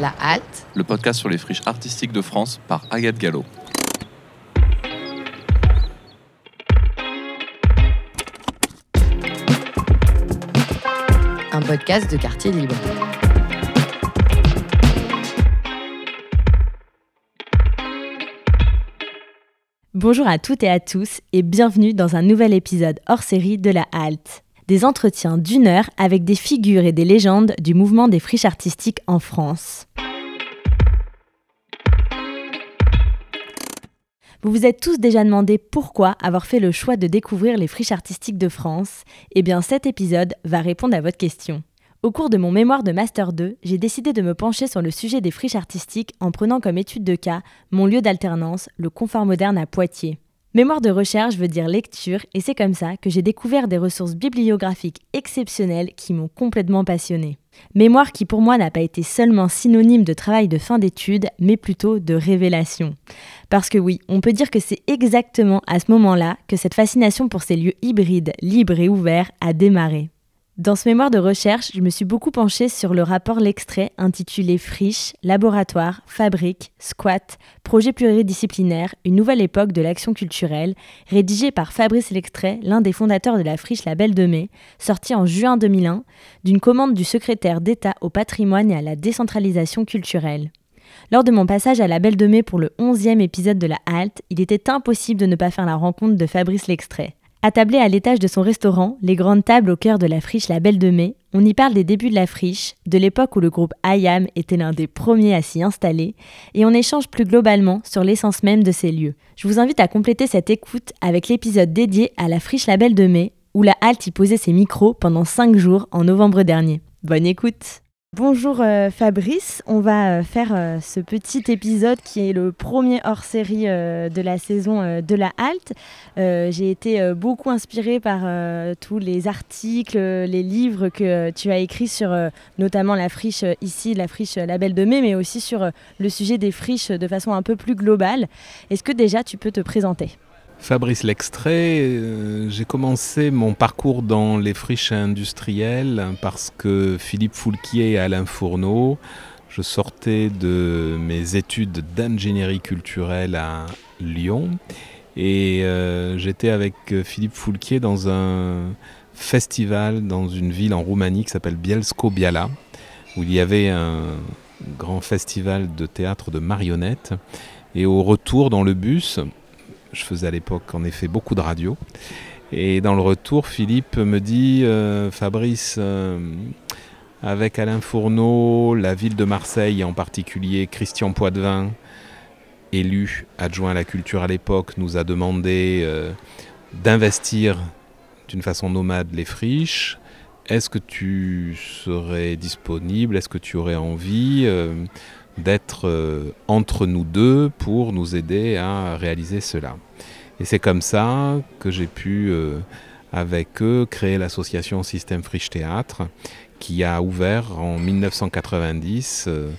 La Halte, le podcast sur les friches artistiques de France par Agathe Gallo. un podcast de quartier libre. Bonjour à toutes et à tous et bienvenue dans un nouvel épisode hors série de La Halte. Des entretiens d'une heure avec des figures et des légendes du mouvement des friches artistiques en France. Vous vous êtes tous déjà demandé pourquoi avoir fait le choix de découvrir les friches artistiques de France Eh bien cet épisode va répondre à votre question. Au cours de mon mémoire de Master 2, j'ai décidé de me pencher sur le sujet des friches artistiques en prenant comme étude de cas mon lieu d'alternance, le confort moderne à Poitiers. Mémoire de recherche veut dire lecture et c'est comme ça que j'ai découvert des ressources bibliographiques exceptionnelles qui m'ont complètement passionné. Mémoire qui pour moi n'a pas été seulement synonyme de travail de fin d'études, mais plutôt de révélation. Parce que oui, on peut dire que c'est exactement à ce moment-là que cette fascination pour ces lieux hybrides, libres et ouverts a démarré. Dans ce mémoire de recherche, je me suis beaucoup penchée sur le rapport L'Extrait intitulé Friche, Laboratoire, Fabrique, Squat, Projet pluridisciplinaire, une nouvelle époque de l'action culturelle, rédigé par Fabrice L'Extrait, l'un des fondateurs de la friche La Belle de Mai, sorti en juin 2001, d'une commande du secrétaire d'État au patrimoine et à la décentralisation culturelle. Lors de mon passage à la Belle de Mai pour le 11e épisode de la Halte, il était impossible de ne pas faire la rencontre de Fabrice L'Extrait. Attablé à l'étage de son restaurant, les grandes tables au cœur de la friche La Belle de Mai, on y parle des débuts de la friche, de l'époque où le groupe IAM était l'un des premiers à s'y installer, et on échange plus globalement sur l'essence même de ces lieux. Je vous invite à compléter cette écoute avec l'épisode dédié à la friche La Belle de Mai, où la halte y posait ses micros pendant 5 jours en novembre dernier. Bonne écoute Bonjour euh, Fabrice, on va euh, faire euh, ce petit épisode qui est le premier hors série de la saison de la halte. J'ai été beaucoup inspirée par tous les articles, les livres que tu as écrits sur notamment la friche ici, la friche Label de Mai, mais aussi sur le sujet des friches de façon un peu plus globale. Est-ce que déjà tu peux te présenter? Fabrice L'extrait, euh, j'ai commencé mon parcours dans les friches industrielles parce que Philippe Foulquier et Alain Fourneau, je sortais de mes études d'ingénierie culturelle à Lyon et euh, j'étais avec Philippe Foulquier dans un festival dans une ville en Roumanie qui s'appelle Bielsko-Biala où il y avait un grand festival de théâtre de marionnettes. Et au retour dans le bus, je faisais à l'époque en effet beaucoup de radio. Et dans le retour, Philippe me dit euh, Fabrice, euh, avec Alain Fourneau, la ville de Marseille, en particulier Christian Poitvin, élu adjoint à la culture à l'époque, nous a demandé euh, d'investir d'une façon nomade les friches. Est-ce que tu serais disponible? Est-ce que tu aurais envie? D'être euh, entre nous deux pour nous aider à réaliser cela. Et c'est comme ça que j'ai pu, euh, avec eux, créer l'association Système Friche Théâtre, qui a ouvert en 1990 euh,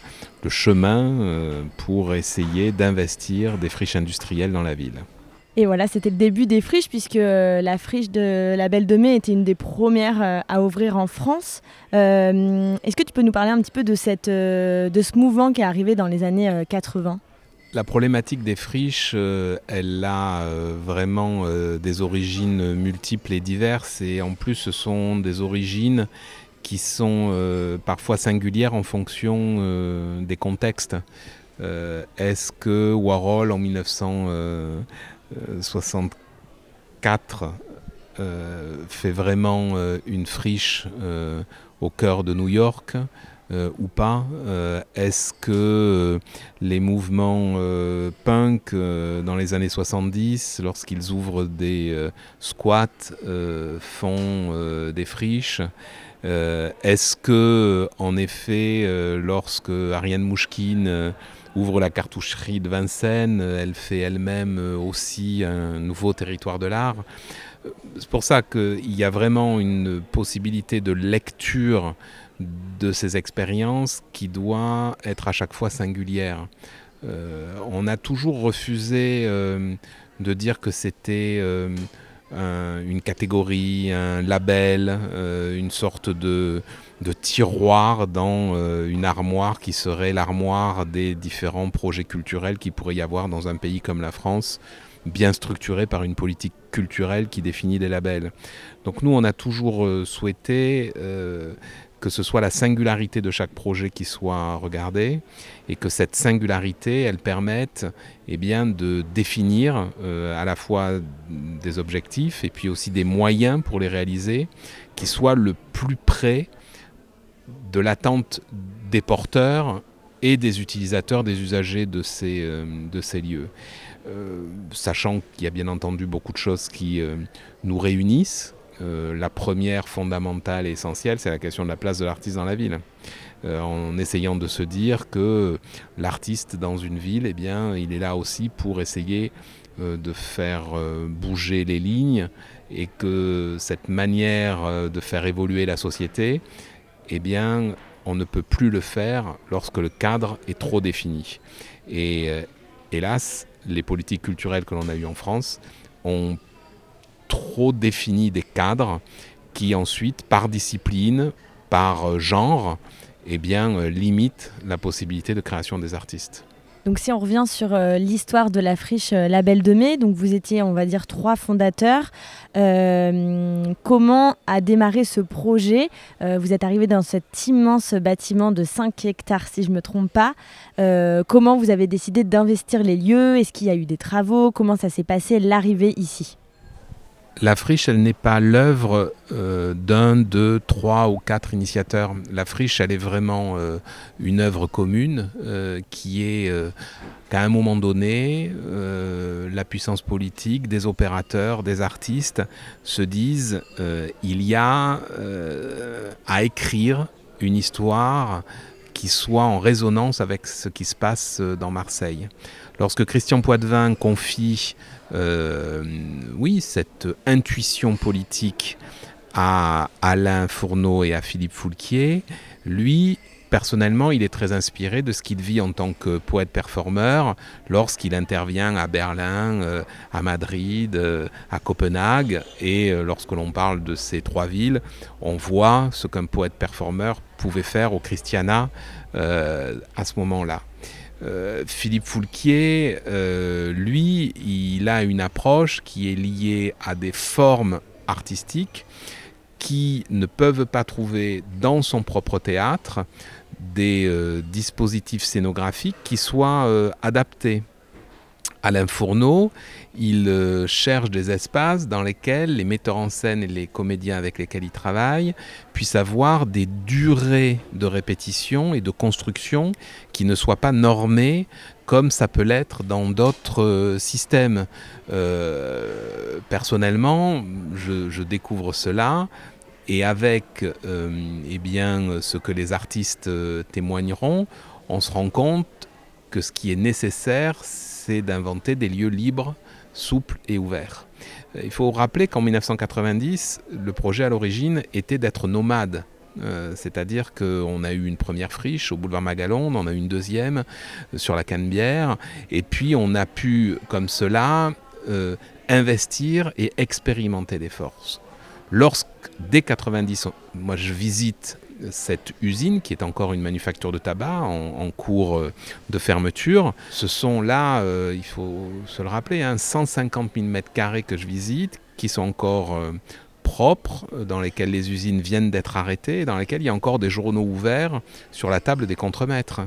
le chemin pour essayer d'investir des friches industrielles dans la ville. Et voilà, c'était le début des friches, puisque euh, la friche de la Belle de Mai était une des premières euh, à ouvrir en France. Euh, est-ce que tu peux nous parler un petit peu de, cette, de ce mouvement qui est arrivé dans les années 80 la problématique des friches, elle a vraiment des origines multiples et diverses, et en plus ce sont des origines qui sont parfois singulières en fonction des contextes. Est-ce que Warhol en 1900 64 euh, fait vraiment euh, une friche euh, au cœur de New York ou pas. Est-ce que les mouvements punk dans les années 70, lorsqu'ils ouvrent des squats, font des friches Est-ce que, en effet, lorsque Ariane Mouchkine ouvre la cartoucherie de Vincennes, elle fait elle-même euh, aussi un nouveau territoire de l'art. Euh, c'est pour ça qu'il y a vraiment une possibilité de lecture de ces expériences qui doit être à chaque fois singulière. Euh, on a toujours refusé de dire que c'était une catégorie, un label, une sorte de, de tiroir dans une armoire qui serait l'armoire des différents projets culturels qu'il pourrait y avoir dans un pays comme la France, bien structuré par une politique culturelle qui définit des labels. Donc nous, on a toujours souhaité que ce soit la singularité de chaque projet qui soit regardée et que cette singularité, elle permette eh bien, de définir euh, à la fois des objectifs et puis aussi des moyens pour les réaliser qui soient le plus près de l'attente des porteurs et des utilisateurs, des usagers de ces, euh, de ces lieux. Euh, sachant qu'il y a bien entendu beaucoup de choses qui nous réunissent, euh, la première fondamentale et essentielle, c'est la question de la place de l'artiste dans la ville. Euh, en essayant de se dire que l'artiste dans une ville, eh bien, il est là aussi pour essayer euh, de faire bouger les lignes et que cette manière de faire évoluer la société, eh bien, on ne peut plus le faire lorsque le cadre est trop défini. Et hélas, les politiques culturelles que l'on a eues en France ont trop défini des cadres qui ensuite, par discipline, par euh, genre, eh bien, euh, limitent la possibilité de création des artistes. Donc si on revient sur euh, l'histoire de la friche Label de Mai, donc vous étiez, on va dire, trois fondateurs. comment a démarré ce projet? Vous êtes arrivé dans cet immense bâtiment de 5 hectares, si je ne me trompe pas. comment vous avez décidé d'investir les lieux? Est-ce qu'il y a eu des travaux? Comment ça s'est passé l'arrivée ici? La friche, elle n'est pas l'œuvre euh, d'un, deux, trois ou quatre initiateurs. La friche, elle est vraiment euh, une œuvre commune euh, qui est qu'à un moment donné, la puissance politique, des opérateurs, des artistes se disent il y a à écrire une histoire qui soit en résonance avec ce qui se passe dans Marseille. Lorsque Christian Poitvin confie oui, cette intuition politique à Alain Fourneau et à Philippe Foulquier, lui, personnellement, il est très inspiré de ce qu'il vit en tant que poète-performeur lorsqu'il intervient à Berlin, euh, à Madrid, euh, à Copenhague. Et lorsque l'on parle de ces trois villes, on voit ce qu'un poète-performeur pouvait faire au Christiana à ce moment-là. Euh, Philippe Foulquier, euh, lui, il a une approche qui est liée à des formes artistiques qui ne peuvent pas trouver dans son propre théâtre des euh, dispositifs scénographiques qui soient adaptés. Alain Fourneau, il euh, cherche des espaces dans lesquels les metteurs en scène et les comédiens avec lesquels il travaille puissent avoir des durées de répétition et de construction qui ne soient pas normées comme ça peut l'être dans d'autres euh, systèmes. Euh, personnellement, je, découvre cela et avec eh bien, ce que les artistes témoigneront, on se rend compte que ce qui est nécessaire, c'est d'inventer des lieux libres, souples et ouverts. Euh, il faut rappeler qu'en 1990, le projet à l'origine était d'être nomade. Euh, c'est-à-dire qu'on a eu une première friche au boulevard Magalon, on en a eu une deuxième euh, sur la Canebière, et puis on a pu, comme cela, investir et expérimenter des forces. Lorsque, dès 90, moi je visite cette usine, qui est encore une manufacture de tabac en, cours euh, de fermeture, ce sont là, euh, il faut se le rappeler, 150 hein, 000 mètres carrés que je visite, qui sont encore euh, propres, dans lesquels les usines viennent d'être arrêtées, dans lesquels il y a encore des journaux ouverts sur la table des contremaîtres.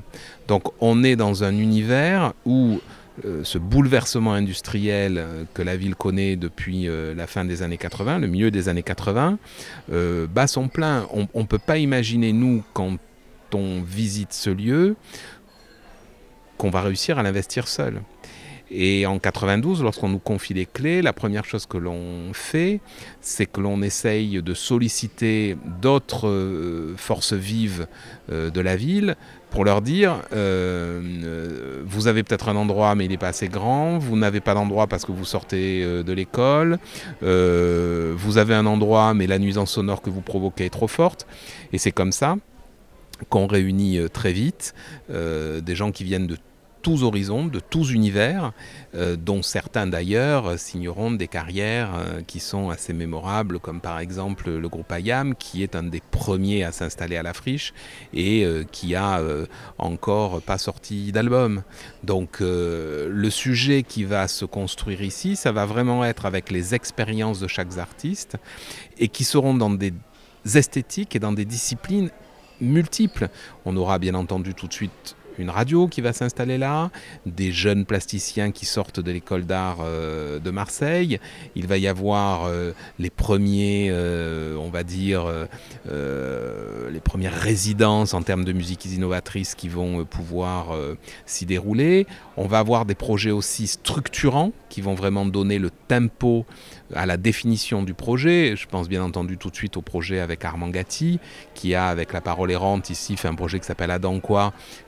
Donc on est dans un univers où ce bouleversement industriel euh, que la ville connaît depuis euh, la fin des années 80, le milieu des années 80, bat son plein. On ne peut pas imaginer, nous, quand on visite ce lieu, qu'on va réussir à l'investir seul. Et en 92, lorsqu'on nous confie les clés, la première chose que l'on fait, c'est que l'on essaye de solliciter d'autres forces vives de la ville pour leur dire euh, euh, vous avez peut-être un endroit mais il n'est pas assez grand, vous n'avez pas d'endroit parce que vous sortez euh, de l'école, vous avez un endroit mais la nuisance sonore que vous provoquez est trop forte. Et c'est comme ça qu'on réunit très vite des gens qui viennent de tous horizons, de tous univers, euh, dont certains d'ailleurs signeront des carrières euh, qui sont assez mémorables, comme par exemple le groupe Ayam, qui est un des premiers à s'installer à la friche et euh, qui a encore pas sorti d'album. Donc le sujet qui va se construire ici, ça va vraiment être avec les expériences de chaque artiste et qui seront dans des esthétiques et dans des disciplines multiples. On aura bien entendu tout de suite une radio qui va s'installer là, des jeunes plasticiens qui sortent de l'école d'art euh, de Marseille. Il va y avoir euh, les premiers, euh, on va dire, les premières résidences en termes de musique innovatrices qui vont pouvoir s'y dérouler. On va avoir des projets aussi structurants qui vont vraiment donner le tempo à la définition du projet. Je pense bien entendu tout de suite au projet avec Armand Gatti, qui a, avec la parole errante ici, fait un projet qui s'appelle Adam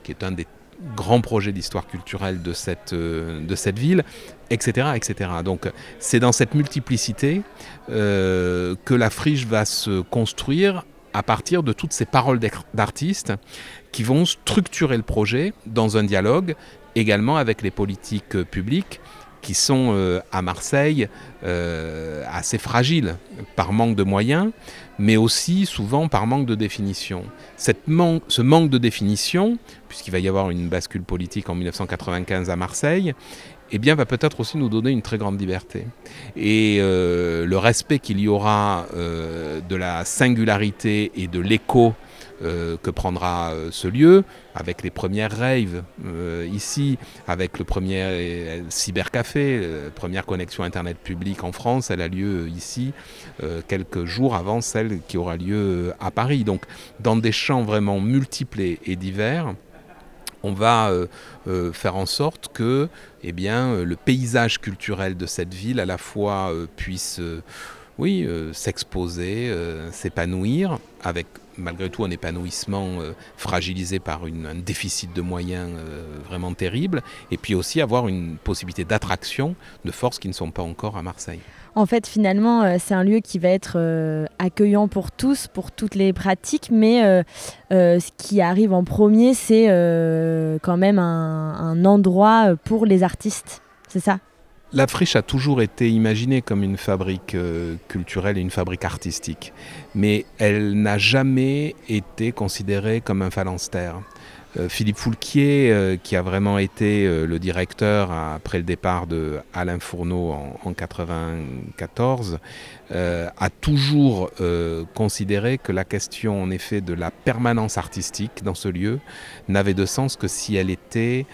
qui est un des grands projets d'histoire culturelle de cette, euh, ville, etc. etc. Donc c'est dans cette multiplicité euh, que la friche va se construire à partir de toutes ces paroles d'artistes qui vont structurer le projet dans un dialogue également avec les politiques publiques qui sont euh, à Marseille euh, assez fragiles par manque de moyens, mais aussi souvent par manque de définition. Cette ce manque de définition, puisqu'il va y avoir une bascule politique en 1995 à Marseille, eh bien, va peut-être aussi nous donner une très grande liberté. Et euh, le respect qu'il y aura de la singularité et de l'écho euh, que prendra euh, ce lieu, avec les premières raves euh, ici, avec le premier cybercafé, première connexion Internet publique en France, elle a lieu ici quelques jours avant celle qui aura lieu à Paris. Donc dans des champs vraiment multiples et, divers, on va faire en sorte que eh bien, le paysage culturel de cette ville à la fois puisse oui, s'exposer, s'épanouir avec malgré tout un épanouissement euh, fragilisé par un déficit de moyens euh, vraiment terrible, et puis aussi avoir une possibilité d'attraction de forces qui ne sont pas encore à Marseille. En fait, finalement, euh, c'est un lieu qui va être accueillant pour tous, pour toutes les pratiques, mais ce qui arrive en premier, c'est quand même un endroit pour les artistes. C'est ça? La friche a toujours été imaginée comme une fabrique euh, culturelle et une fabrique artistique, mais elle n'a jamais été considérée comme un phalanstère. Euh, Philippe Foulquier, euh, qui a vraiment été le directeur après le départ de Alain Fourneau en, 1994, a toujours considéré que la question en effet de la permanence artistique dans ce lieu n'avait de sens que si elle était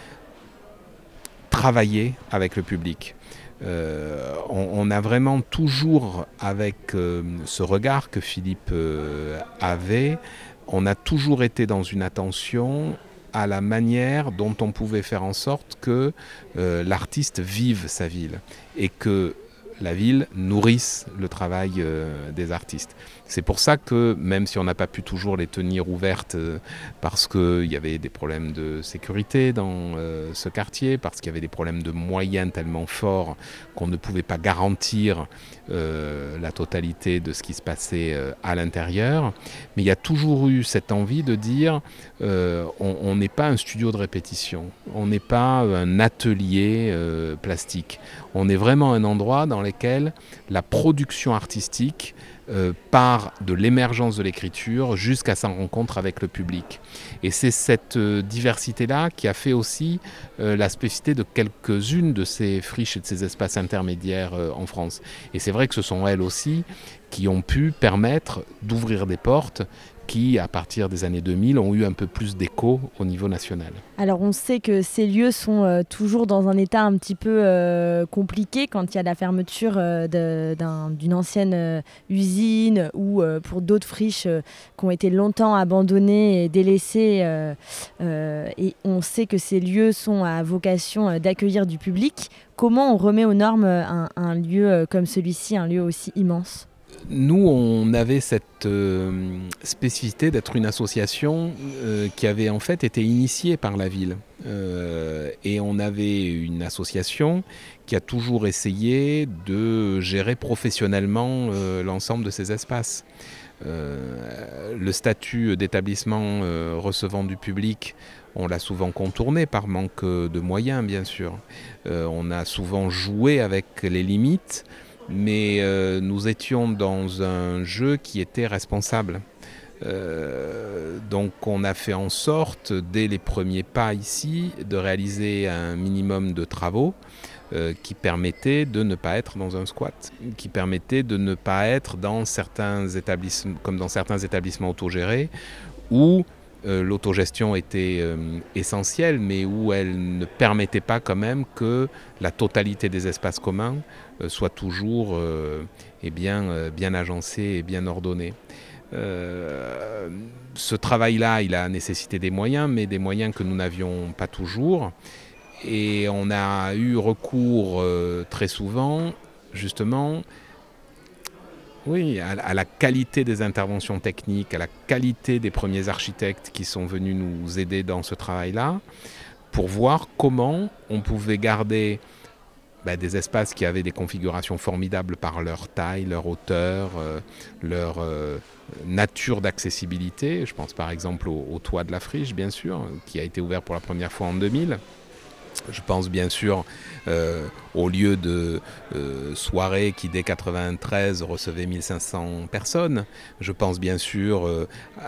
travaillée avec le public. Euh, on, a vraiment toujours, avec euh, ce regard que Philippe euh, avait, on a toujours été dans une attention à la manière dont on pouvait faire en sorte que l'artiste vive sa ville et que la ville nourrisse le travail des artistes. C'est pour ça que même si on n'a pas pu toujours les tenir ouvertes euh, parce qu'il y avait des problèmes de sécurité dans euh, ce quartier, parce qu'il y avait des problèmes de moyens tellement forts qu'on ne pouvait pas garantir euh, la totalité de ce qui se passait à l'intérieur, mais il y a toujours eu cette envie de dire on n'est pas un studio de répétition, on n'est pas un atelier plastique, on est vraiment un endroit dans lequel la production artistique euh, part de l'émergence de l'écriture jusqu'à sa rencontre avec le public. Et c'est cette euh, diversité-là qui a fait aussi euh, la spécificité de quelques-unes de ces friches et de ces espaces intermédiaires en France. Et c'est vrai que ce sont elles aussi qui ont pu permettre d'ouvrir des portes qui, à partir des années 2000, ont eu un peu plus d'écho au niveau national. Alors on sait que ces lieux sont euh, toujours dans un état un petit peu euh, compliqué quand il y a la fermeture euh, d'une ancienne usine ou pour d'autres friches qui ont été longtemps abandonnées et délaissées. et on sait que ces lieux sont à vocation d'accueillir du public. Comment on remet aux normes un lieu comme celui-ci, un lieu aussi immense? Nous, on avait cette euh, spécificité d'être une association euh, qui avait en fait été initiée par la ville. Euh, et on avait une association qui a toujours essayé de gérer professionnellement l'ensemble de ces espaces. le statut d'établissement recevant du public On l'a souvent contourné par manque de moyens, bien sûr. on a souvent joué avec les limites, mais nous étions dans un jeu qui était responsable. donc on a fait en sorte, dès les premiers pas ici, de réaliser un minimum de travaux euh, qui permettait de ne pas être dans un squat, qui permettait de ne pas être dans certains établissements, comme dans certains établissements autogérés, où euh, l'autogestion était euh, essentielle, mais où elle ne permettait pas quand même que la totalité des espaces communs soit toujours eh bien, bien agencée et bien ordonnée. ce travail-là, il a nécessité des moyens, mais des moyens que nous n'avions pas toujours. Et on a eu recours euh, très souvent, justement, à, la qualité des interventions techniques, à la qualité des premiers architectes qui sont venus nous aider dans ce travail-là, pour voir comment on pouvait garder bah, des espaces qui avaient des configurations formidables par leur taille, leur hauteur, euh, leur euh, nature d'accessibilité. Je pense par exemple au, toit de la friche, bien sûr, qui a été ouvert pour la première fois en 2000. Je pense bien sûr euh, au lieu de euh, soirée qui dès 93 recevait 1500 personnes. Je pense bien sûr euh,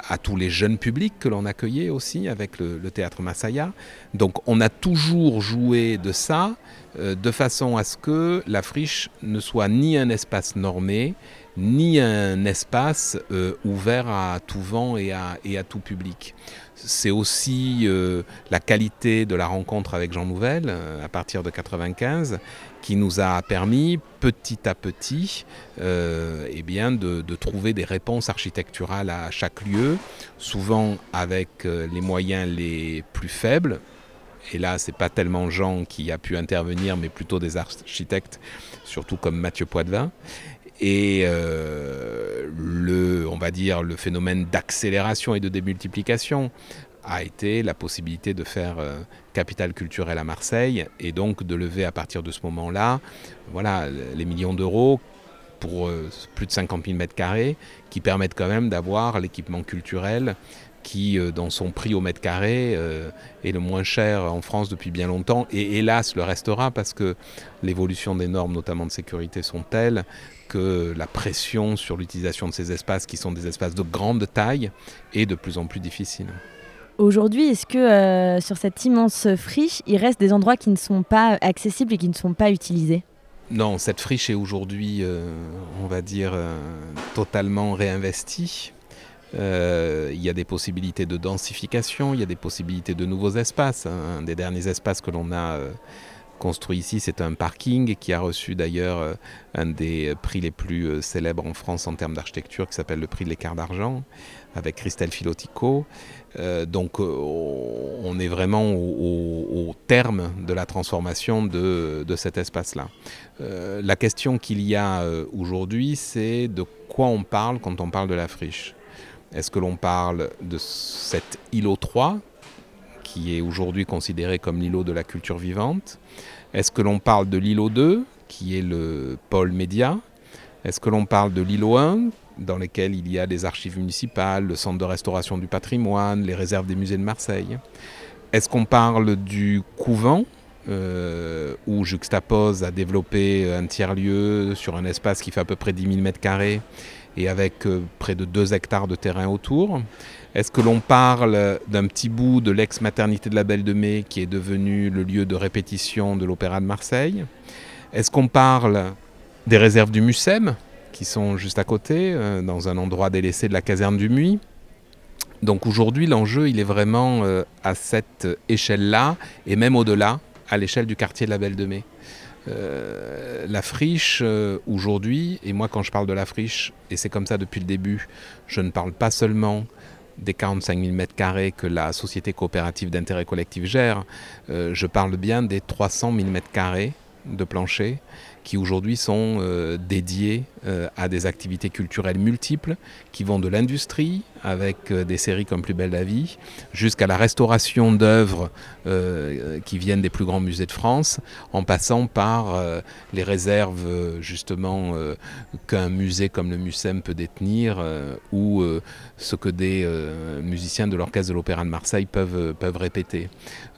à tous les jeunes publics que l'on accueillait aussi avec le, théâtre Masaya. Donc on a toujours joué de ça de façon à ce que la friche ne soit ni un espace normé, ni un espace ouvert à tout vent et à tout public c'est aussi euh, la qualité de la rencontre avec Jean Nouvel euh, à partir de 95 qui nous a permis petit à petit euh, eh bien de, trouver des réponses architecturales à chaque lieu, souvent avec les moyens les plus faibles. Et là, c'est pas tellement Jean qui a pu intervenir, mais plutôt des architectes, surtout comme Mathieu Poitvin. Et euh, le, on va dire, le phénomène d'accélération et de démultiplication a été la possibilité de faire euh, capital culturel à Marseille et donc de lever à partir de ce moment-là voilà, les millions d'euros pour euh, plus de 50 000 mètres carrés qui permettent quand même d'avoir l'équipement culturel qui, dans son prix au mètre carré, est le moins cher en France depuis bien longtemps. Et hélas le restera parce que l'évolution des normes, notamment de sécurité, sont telles que la pression sur l'utilisation de ces espaces, qui sont des espaces de grande taille, est de plus en plus difficile. Aujourd'hui, est-ce que euh, sur cette immense friche, il reste des endroits qui ne sont pas accessibles et qui ne sont pas utilisés? Non, cette friche est aujourd'hui, euh, on va dire, euh, totalement réinvestie. il y a des possibilités de densification, il y a des possibilités de nouveaux espaces. Un des derniers espaces que l'on a construit ici, c'est un parking qui a reçu d'ailleurs euh, un des prix les plus euh, célèbres en France en termes d'architecture qui s'appelle le prix de l'écart d'argent avec Christelle Filotico. Euh, donc on est vraiment au, terme de la transformation de, cet espace-là. la question qu'il y a aujourd'hui, c'est de quoi on parle quand on parle de la friche. Est-ce que l'on parle de cet îlot 3 qui est aujourd'hui considéré comme l'îlot de la culture vivante Est-ce que l'on parle de l'îlot 2, qui est le pôle média? Est-ce que l'on parle de l'îlot 1, dans lequel il y a des archives municipales, le centre de restauration du patrimoine, les réserves des musées de Marseille? Est-ce qu'on parle du couvent euh, où Juxtapose a développé un tiers-lieu sur un espace qui fait à peu près 10 000 m2 et avec euh, près de 2 hectares de terrain autour? Est-ce que l'on parle d'un petit bout de l'ex-maternité de la Belle de Mai qui est devenu le lieu de répétition de l'Opéra de Marseille? Est-ce qu'on parle des réserves du Mucem qui sont juste à côté, euh, dans un endroit délaissé de la caserne du Muy? Donc aujourd'hui, l'enjeu, il est vraiment euh, à cette échelle-là, et même au-delà, à l'échelle du quartier de la Belle de Mai. Euh, la friche aujourd'hui, et moi quand je parle de la friche, et c'est comme ça depuis le début, je ne parle pas seulement des 45 000 m2 que la société coopérative d'intérêt collectif gère, euh, je parle bien des 300 000 m2 de plancher qui aujourd'hui sont dédiés à des activités culturelles multiples qui vont de l'industrie avec des séries comme Plus belle la vie jusqu'à la restauration d'œuvres qui viennent des plus grands musées de France en passant par les réserves justement qu'un musée comme le MUSEM peut détenir ou ce que des musiciens de l'orchestre de l'Opéra de Marseille peuvent, peuvent répéter.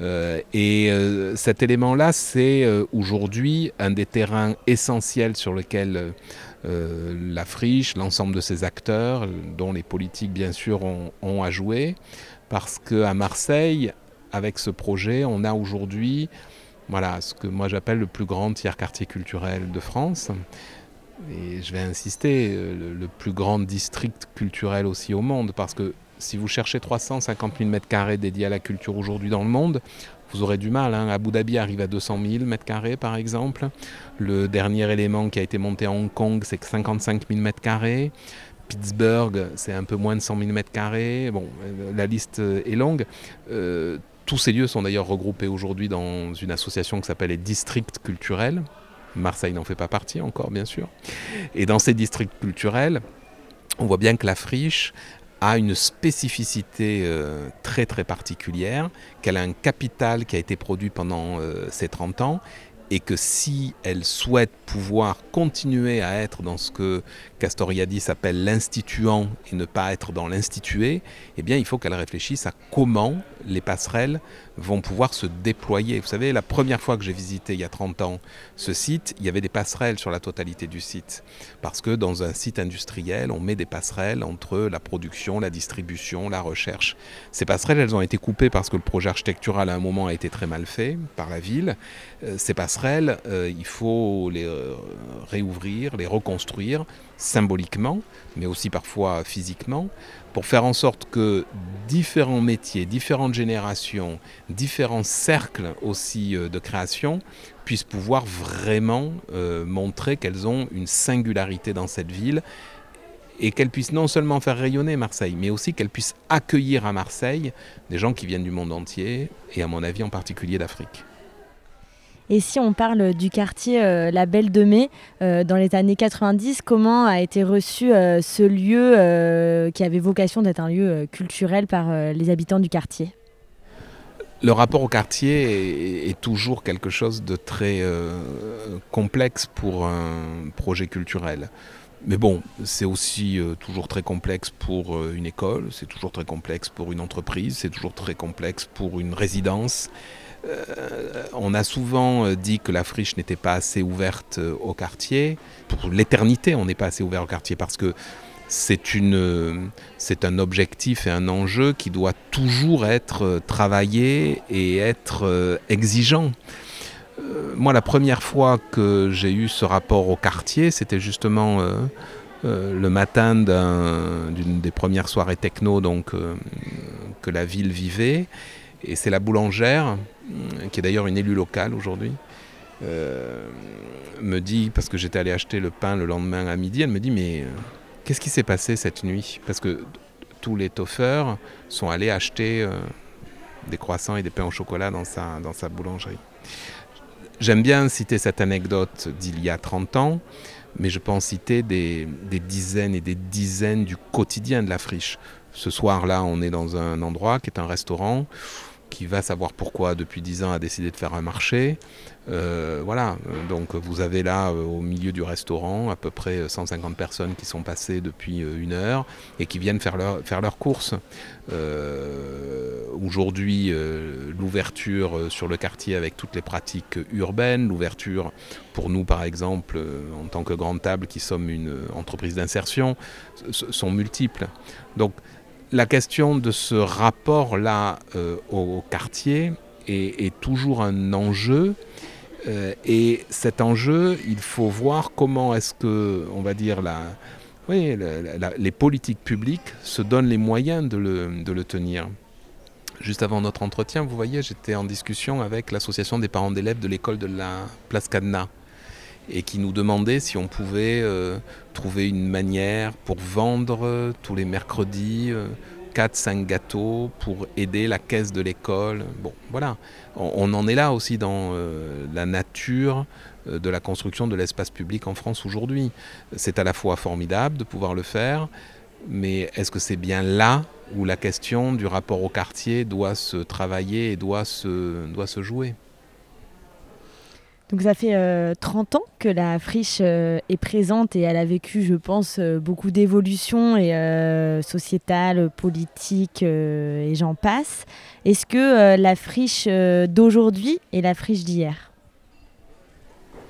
et cet élément-là, c'est aujourd'hui un des terrains essentiels sur lequel euh, la friche, l'ensemble de ses acteurs, dont les politiques bien sûr ont, à jouer, parce qu'à Marseille, avec ce projet, on a aujourd'hui voilà, ce que moi j'appelle le plus grand tiers-quartier culturel de France. Et je vais insister, euh, le, plus grand district culturel aussi au monde, parce que si vous cherchez 350 000 m2 dédiés à la culture aujourd'hui dans le monde, vous aurez du mal. Hein. Abu Dhabi arrive à 200 000 m2 par exemple. Le dernier élément qui a été monté à Hong Kong, c'est 55 000 m2. Pittsburgh, c'est un peu moins de 100 000 m2. Bon, euh, la liste est longue. Euh, tous ces lieux sont d'ailleurs regroupés aujourd'hui dans une association qui s'appelle les districts culturels. Marseille n'en fait pas partie encore, bien sûr. Et dans ces districts culturels, on voit bien que la friche a une spécificité euh, très très particulière, qu'elle a un capital qui a été produit pendant euh, ces 30 ans et que si elle souhaite pouvoir continuer à être dans ce que Castoriadis appelle l'instituant et ne pas être dans l'institué, eh bien il faut qu'elle réfléchisse à comment les passerelles vont pouvoir se déployer. Vous savez, la première fois que j'ai visité il y a 30 ans ce site, il y avait des passerelles sur la totalité du site. Parce que dans un site industriel, on met des passerelles entre la production, la distribution, la recherche. Ces passerelles, elles ont été coupées parce que le projet architectural à un moment a été très mal fait par la ville. Euh, ces passerelles, euh, il faut les euh, réouvrir, les reconstruire symboliquement, mais aussi parfois physiquement, pour faire en sorte que différents métiers, différentes générations, différents cercles aussi euh, de création puissent pouvoir vraiment euh, montrer qu'elles ont une singularité dans cette ville et qu'elles puissent non seulement faire rayonner Marseille, mais aussi qu'elles puissent accueillir à Marseille des gens qui viennent du monde entier, et à mon avis en particulier d'Afrique. Et si on parle du quartier euh, La Belle de Mai, euh, dans les années 90, comment a été reçu euh, ce lieu qui avait vocation d'être un lieu culturel par les habitants du quartier? Le rapport au quartier est, toujours quelque chose de très complexe pour un projet culturel. Mais bon, c'est aussi toujours très complexe pour une école, c'est toujours très complexe pour une entreprise, c'est toujours très complexe pour une résidence. Euh, on a souvent euh, dit que la friche n'était pas assez ouverte euh, au quartier. Pour l'éternité, on n'est pas assez ouvert au quartier parce que c'est une, c'est un objectif et un enjeu qui doit toujours être travaillé et être exigeant. moi, la première fois que j'ai eu ce rapport au quartier, c'était justement le matin d'une des premières soirées techno donc, que la ville vivait. Et c'est la boulangère, qui est d'ailleurs une élue locale aujourd'hui, euh, me dit, parce que j'étais allé acheter le pain le lendemain à midi, elle me dit mais euh, qu'est-ce qui s'est passé cette nuit? Parce que tous les toffeurs sont allés acheter des croissants et des pains au chocolat dans sa, dans sa boulangerie. J'aime bien citer cette anecdote d'il y a 30 ans, mais je pense citer des, des, dizaines et des dizaines du quotidien de la friche. Ce soir-là, on est dans un endroit qui est un restaurant qui va savoir pourquoi depuis 10 ans a décidé de faire un marché. Euh, voilà, donc vous avez là euh, au milieu du restaurant à peu près 150 personnes qui sont passées depuis euh, une heure et qui viennent faire, leur, faire leurs courses. Aujourd'hui, l'ouverture sur le quartier avec toutes les pratiques urbaines, l'ouverture pour nous par exemple en tant que Grande Table qui sommes une entreprise d'insertion, sont multiples. Donc la question de ce rapport-là euh, au, quartier est, toujours un enjeu. Euh, et cet enjeu, il faut voir comment est-ce que, on va dire, les politiques publiques se donnent les moyens de le, tenir. Juste avant notre entretien, vous voyez, j'étais en discussion avec l'association des parents d'élèves de l'école de la Place Cadenas et qui nous demandait si on pouvait euh, trouver une manière pour vendre tous les mercredis 4-5 gâteaux pour aider la caisse de l'école. Bon, voilà. On, en est là aussi dans la nature de la construction de l'espace public en France aujourd'hui. C'est à la fois formidable de pouvoir le faire, mais est-ce que c'est bien là où la question du rapport au quartier doit se travailler et doit se, doit se jouer? Donc ça fait 30 euh, ans que la friche euh, est présente et elle a vécu, je pense, euh, beaucoup d'évolutions et sociétales, politiques et j'en passe. Est-ce que la friche d'aujourd'hui est la friche d'hier?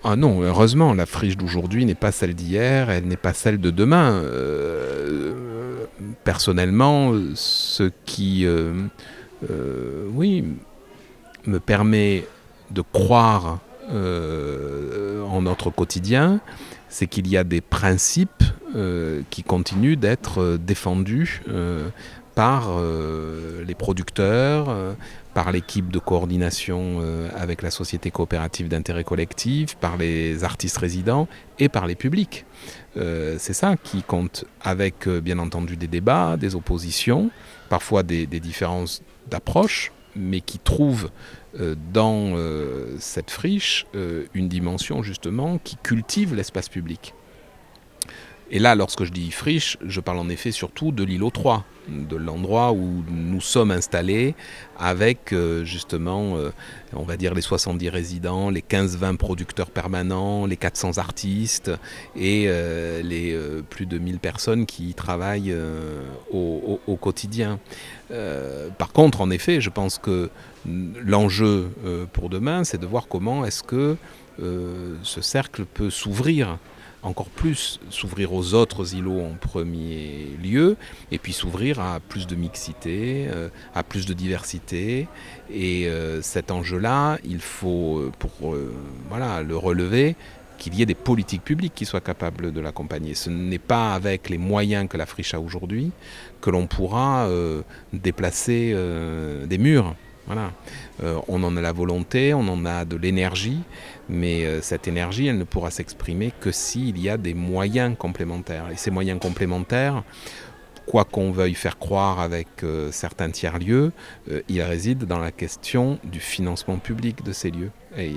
Ah non, heureusement, la friche d'aujourd'hui n'est pas celle d'hier, elle n'est pas celle de demain. personnellement, ce qui, oui, me permet de croire euh, en notre quotidien, c'est qu'il y a des principes euh, qui continuent d'être défendus euh, par les producteurs, par l'équipe de coordination avec la société coopérative d'intérêt collectif, par les artistes résidents et par les publics. c'est ça qui compte, avec bien entendu des débats, des oppositions, parfois des différences d'approche, mais qui trouvent euh, dans euh, cette friche euh, une dimension justement qui cultive l'espace public. Et là, lorsque je dis friche, je parle en effet surtout de l'îlot 3, de l'endroit où nous sommes installés avec justement, on va dire, les 70 résidents, les 15-20 producteurs permanents, les 400 artistes et les plus de 1000 personnes qui travaillent au, au, quotidien. par contre, en effet, je pense que l'enjeu euh, pour demain, c'est de voir comment est-ce que euh, ce cercle peut s'ouvrir encore plus, s'ouvrir aux autres îlots en premier lieu, et puis s'ouvrir à plus de mixité, euh, à plus de diversité. Et cet enjeu-là, il faut, pour voilà, le relever, qu'il y ait des politiques publiques qui soient capables de l'accompagner. Ce n'est pas avec les moyens que la friche a aujourd'hui que l'on pourra déplacer des murs. Voilà. Euh, on en a la volonté, on en a de l'énergie, mais euh, cette énergie, elle ne pourra s'exprimer que s'il y a des moyens complémentaires. Et ces moyens complémentaires, quoi qu'on veuille faire croire avec euh, certains tiers-lieux, ils résident dans la question du financement public de ces lieux. Et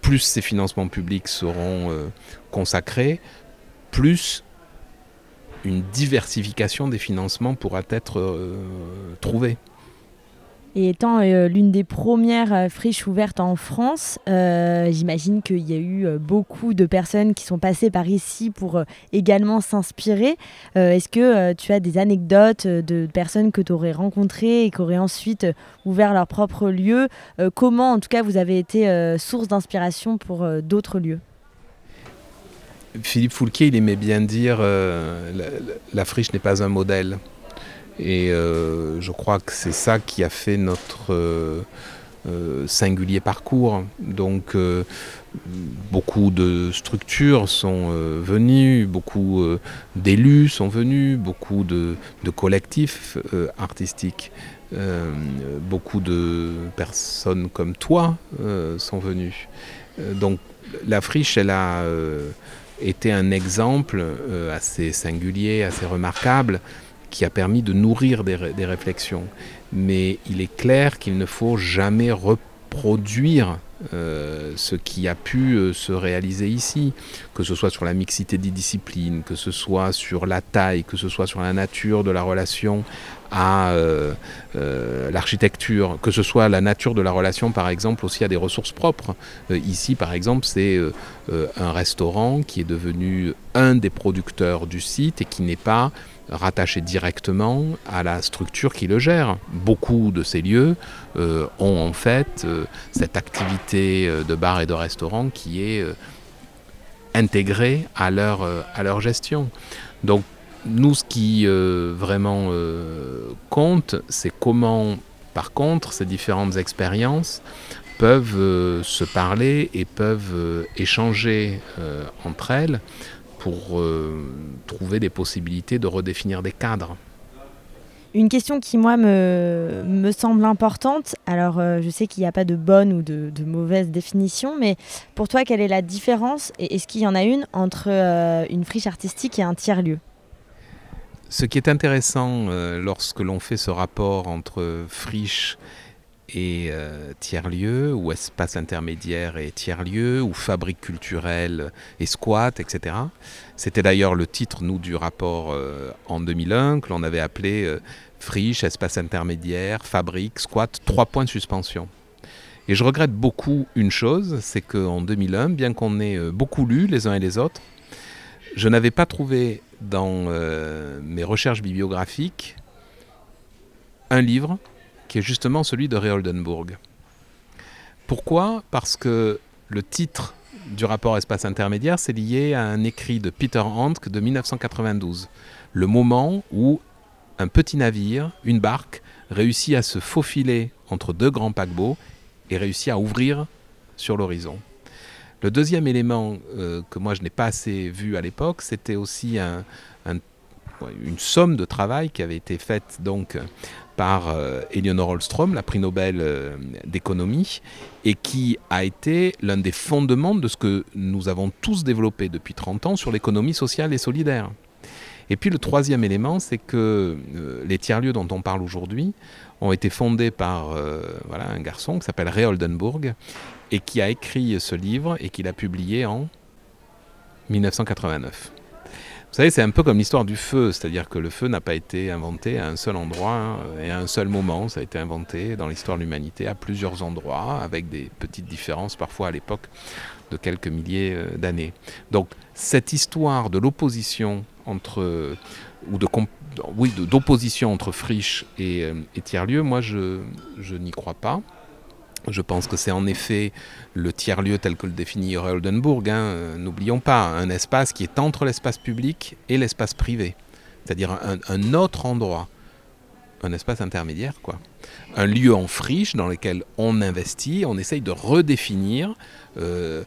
plus ces financements publics seront consacrés, plus une diversification des financements pourra être trouvée. Et étant euh, l'une des premières euh, friches ouvertes en France, euh, j'imagine qu'il y a eu beaucoup de personnes qui sont passées par ici pour également s'inspirer. Est-ce que tu as des anecdotes de personnes que tu aurais rencontrées et qui auraient ensuite ouvert leur propre lieu? Comment, en tout cas, vous avez été source d'inspiration pour d'autres lieux? Philippe Foulquier, il aimait bien dire la friche n'est pas un modèle. Et euh, je crois que c'est ça qui a fait notre euh, euh, singulier parcours. Donc beaucoup de structures sont venues, beaucoup d'élus sont venus, beaucoup de, collectifs artistiques. beaucoup de personnes comme toi sont venues. donc la friche, elle a été un exemple assez singulier, assez remarquable qui a permis de nourrir des, réflexions. Mais il est clair qu'il ne faut jamais reproduire euh, ce qui a pu euh, se réaliser ici, que ce soit sur la mixité des disciplines, que ce soit sur la taille, que ce soit sur la nature de la relation à euh, l'architecture, que ce soit la nature de la relation par exemple aussi à des ressources propres. ici par exemple c'est un restaurant qui est devenu un des producteurs du site et qui n'est pas rattaché directement à la structure qui le gère. Beaucoup de ces lieux euh, ont en fait euh, cette activité euh, de bar et de restaurant qui est intégrée à leur, à leur gestion. Donc nous, ce qui vraiment compte, c'est comment, par contre, ces différentes expériences peuvent se parler et peuvent échanger entre elles pour euh, trouver des possibilités de redéfinir des cadres. Une question qui, moi, me, me semble importante, alors euh, je sais qu'il n'y a pas de bonne ou de, mauvaise définition, mais pour toi, quelle est la différence, et est-ce qu'il y en a une, entre euh, une friche artistique et un tiers-lieu? Ce qui est intéressant lorsque l'on fait ce rapport entre friche et euh, tiers-lieux, ou espace intermédiaire et tiers-lieux, ou fabrique culturelle et squat, etc. C'était d'ailleurs le titre, nous, du rapport euh, en 2001, que l'on avait appelé euh, friche, espace intermédiaire, fabrique, squat, trois points de suspension. Et je regrette beaucoup une chose, c'est qu'en 2001, bien qu'on ait beaucoup lu les uns et les autres, je n'avais pas trouvé dans mes recherches bibliographiques un livre justement celui de Oldenburg. Pourquoi? Parce que le titre du rapport espace intermédiaire, c'est lié à un écrit de Peter Handke de 1992, le moment où un petit navire, une barque, réussit à se faufiler entre deux grands paquebots et réussit à ouvrir sur l'horizon. Le deuxième élément euh, que moi je n'ai pas assez vu à l'époque, c'était aussi une somme de travail qui avait été faite donc par euh, Eleanor la prix Nobel euh, d'économie, et qui a été l'un des fondements de ce que nous avons tous développé depuis 30 ans sur l'économie sociale et solidaire. Et puis le troisième élément, c'est que euh, les tiers-lieux dont on parle aujourd'hui ont été fondés par voilà, un garçon qui s'appelle Ray Oldenburg et qui a écrit ce livre et qui l'a publié en 1989. Vous savez, c'est un peu comme l'histoire du feu, c'est-à-dire que le feu n'a pas été inventé à un seul endroit hein, et à un seul moment, ça a été inventé dans l'histoire de l'humanité à plusieurs endroits, avec des petites différences parfois à l'époque de quelques milliers euh, d'années. Donc cette histoire de l'opposition entre ou de oui d'opposition entre friche et, euh, et tiers-lieu, moi je, je n'y crois pas. Je pense que c'est en effet le tiers-lieu tel que le définit Oldenburg. Hein, euh, n'oublions pas, un espace qui est entre l'espace public et l'espace privé. C'est-à-dire un, autre endroit, un espace intermédiaire, quoi. Un lieu en friche dans lequel on investit, on essaye de redéfinir euh,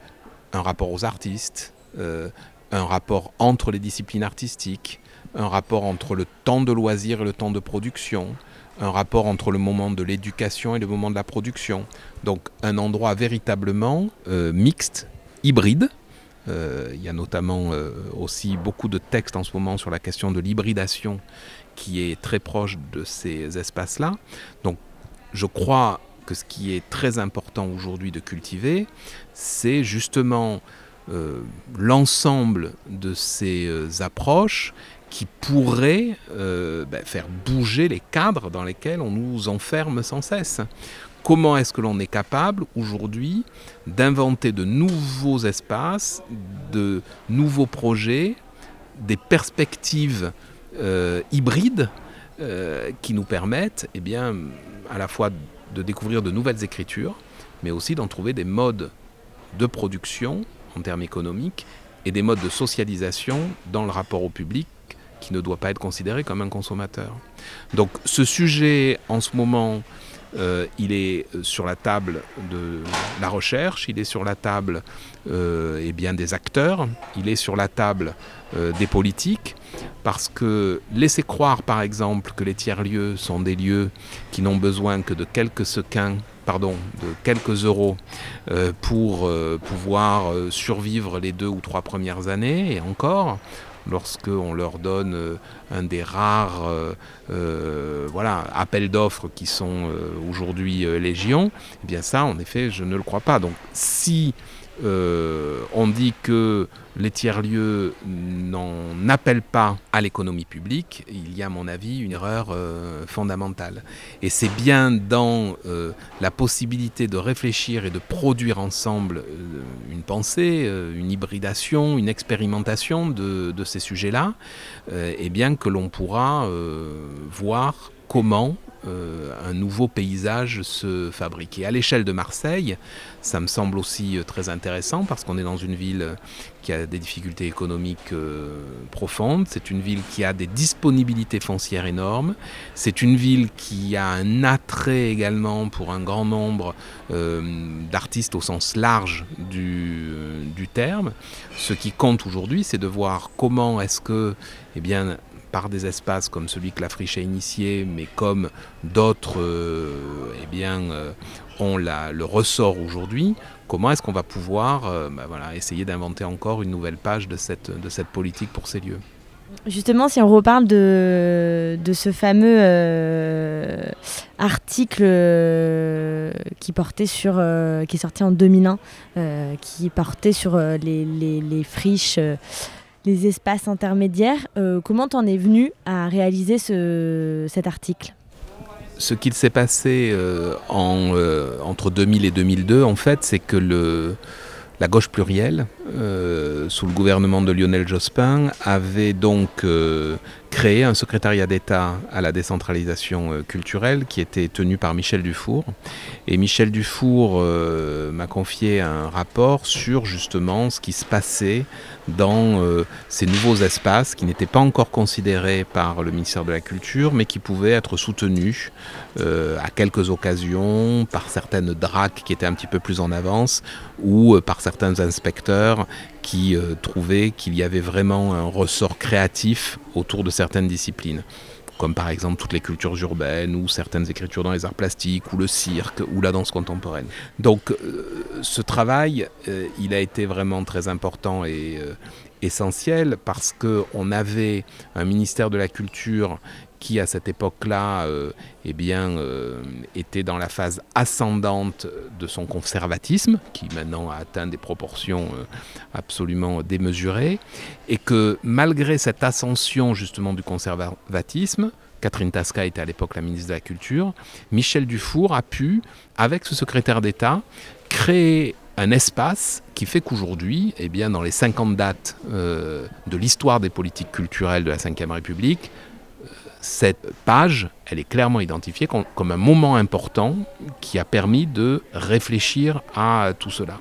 un rapport aux artistes, euh, un rapport entre les disciplines artistiques, un rapport entre le temps de loisir et le temps de production, un rapport entre le moment de l'éducation et le moment de la production. Donc un endroit véritablement euh, mixte, hybride. Euh, il y a notamment euh, aussi beaucoup de textes en ce moment sur la question de l'hybridation qui est très proche de ces espaces-là. Donc je crois que ce qui est très important aujourd'hui de cultiver, c'est justement l'ensemble de ces approches qui pourrait euh, ben, faire bouger les cadres dans lesquels on nous enferme sans cesse. Comment est-ce que l'on est capable aujourd'hui d'inventer de nouveaux espaces, de nouveaux projets, des perspectives euh, hybrides euh, qui nous permettent eh bien, à la fois de découvrir de nouvelles écritures, mais aussi d'en trouver des modes de production en termes économiques et des modes de socialisation dans le rapport au public qui ne doit pas être considéré comme un consommateur. Donc ce sujet, en ce moment, euh, il est sur la table de la recherche, il est sur la table euh, eh bien, des acteurs, il est sur la table euh, des politiques, parce que laisser croire par exemple que les tiers-lieux sont des lieux qui n'ont besoin que de quelques sequins pardon, de quelques euros pour pouvoir survivre les deux ou trois premières années, et encore, lorsqu'on leur donne euh, un des rares euh, euh, voilà, appels d'offres qui sont aujourd'hui légion, eh bien ça, en effet, je ne le crois pas. Donc si on dit que les tiers-lieux n'en appellent pas à l'économie publique, il y a à mon avis une erreur euh, fondamentale. Et c'est bien dans euh, la possibilité de réfléchir et de produire ensemble euh, une pensée, une hybridation, une expérimentation de, de ces sujets-là, et bien que l'on pourra voir comment euh, un nouveau paysage se fabriquer. À l'échelle de Marseille, ça me semble aussi euh, très intéressant parce qu'on est dans une ville qui a des difficultés économiques euh, profondes, c'est une ville qui a des disponibilités foncières énormes, c'est une ville qui a un attrait également pour un grand nombre d'artistes au sens large du, du terme. Ce qui compte aujourd'hui, c'est de voir comment est-ce que eh bien, par des espaces comme celui que la friche a initié, mais comme d'autres euh, eh euh, ont la, le ressort aujourd'hui, comment est-ce qu'on va pouvoir euh, bah voilà, essayer d'inventer encore une nouvelle page de cette, de cette politique pour ces lieux? Justement, si on reparle de, de ce fameux article qui portait sur, qui est sorti en 2001, qui portait sur les, les friches, les espaces intermédiaires, comment t'en es venu à réaliser ce, cet article? Ce qu'il s'est passé en, entre 2000 et 2002, en fait, c'est que la gauche plurielle, euh, sous le gouvernement de Lionel Jospin, avait donc euh, créé un secrétariat d'État à la décentralisation euh, culturelle qui était tenu par Michel Dufour. Et Michel Dufour m'a confié un rapport sur justement ce qui se passait dans ces nouveaux espaces qui n'étaient pas encore considérés par le ministère de la Culture, mais qui pouvaient être soutenus à quelques occasions par certaines DRAC qui étaient un petit peu plus en avance ou par certains inspecteurs qui euh, trouvaient qu'il y avait vraiment un ressort créatif autour de certaines disciplines comme par exemple toutes les cultures urbaines ou certaines écritures dans les arts plastiques ou le cirque ou la danse contemporaine. Donc euh, ce travail, euh, il a été vraiment très important et essentiel parce qu'on avait un ministère de la Culture qui à cette époque-là euh, eh bien, euh, était dans la phase ascendante de son conservatisme, qui maintenant a atteint des proportions euh, absolument démesurées, et que malgré cette ascension justement du conservatisme, Catherine Tasca était à l'époque la ministre de la Culture, Michel Dufour a pu, avec ce secrétaire d'État, créer un espace qui fait qu'aujourd'hui, eh bien, dans les 50 dates de l'histoire des politiques culturelles de la Ve République, cette page, elle est clairement identifiée comme, un moment important qui a permis de réfléchir à tout cela.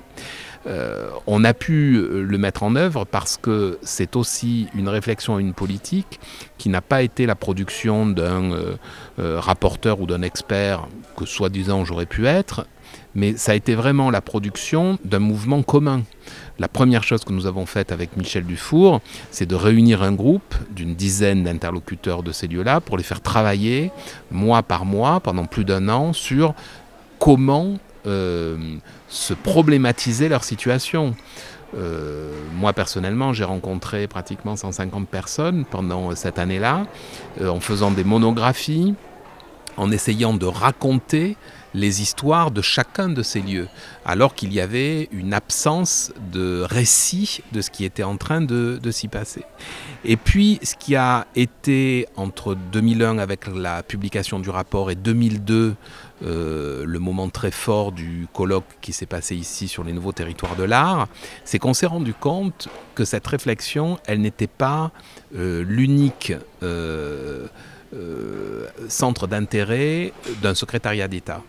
Euh, on a pu le mettre en œuvre parce que c'est aussi une réflexion et une politique qui n'a pas été la production d'un euh, euh, rapporteur ou d'un expert que soi-disant j'aurais pu être, mais ça a été vraiment la production d'un mouvement commun. La première chose que nous avons faite avec Michel Dufour, c'est de réunir un groupe d'une dizaine d'interlocuteurs de ces lieux-là pour les faire travailler mois par mois pendant plus d'un an sur comment euh, se problématiser leur situation. Euh, moi personnellement, j'ai rencontré pratiquement 150 personnes pendant cette année-là, euh, en faisant des monographies, en essayant de raconter les histoires de chacun de ces lieux, alors qu'il y avait une absence de récit de ce qui était en train de, s'y passer. Et puis, ce qui a été entre 2001 avec la publication du rapport et 2002, euh, le moment très fort du colloque qui s'est passé ici sur les nouveaux territoires de l'art, c'est qu'on s'est rendu compte que cette réflexion, elle n'était pas euh, l'unique... Euh, centre d'intérêt d'un secrétariat d'État.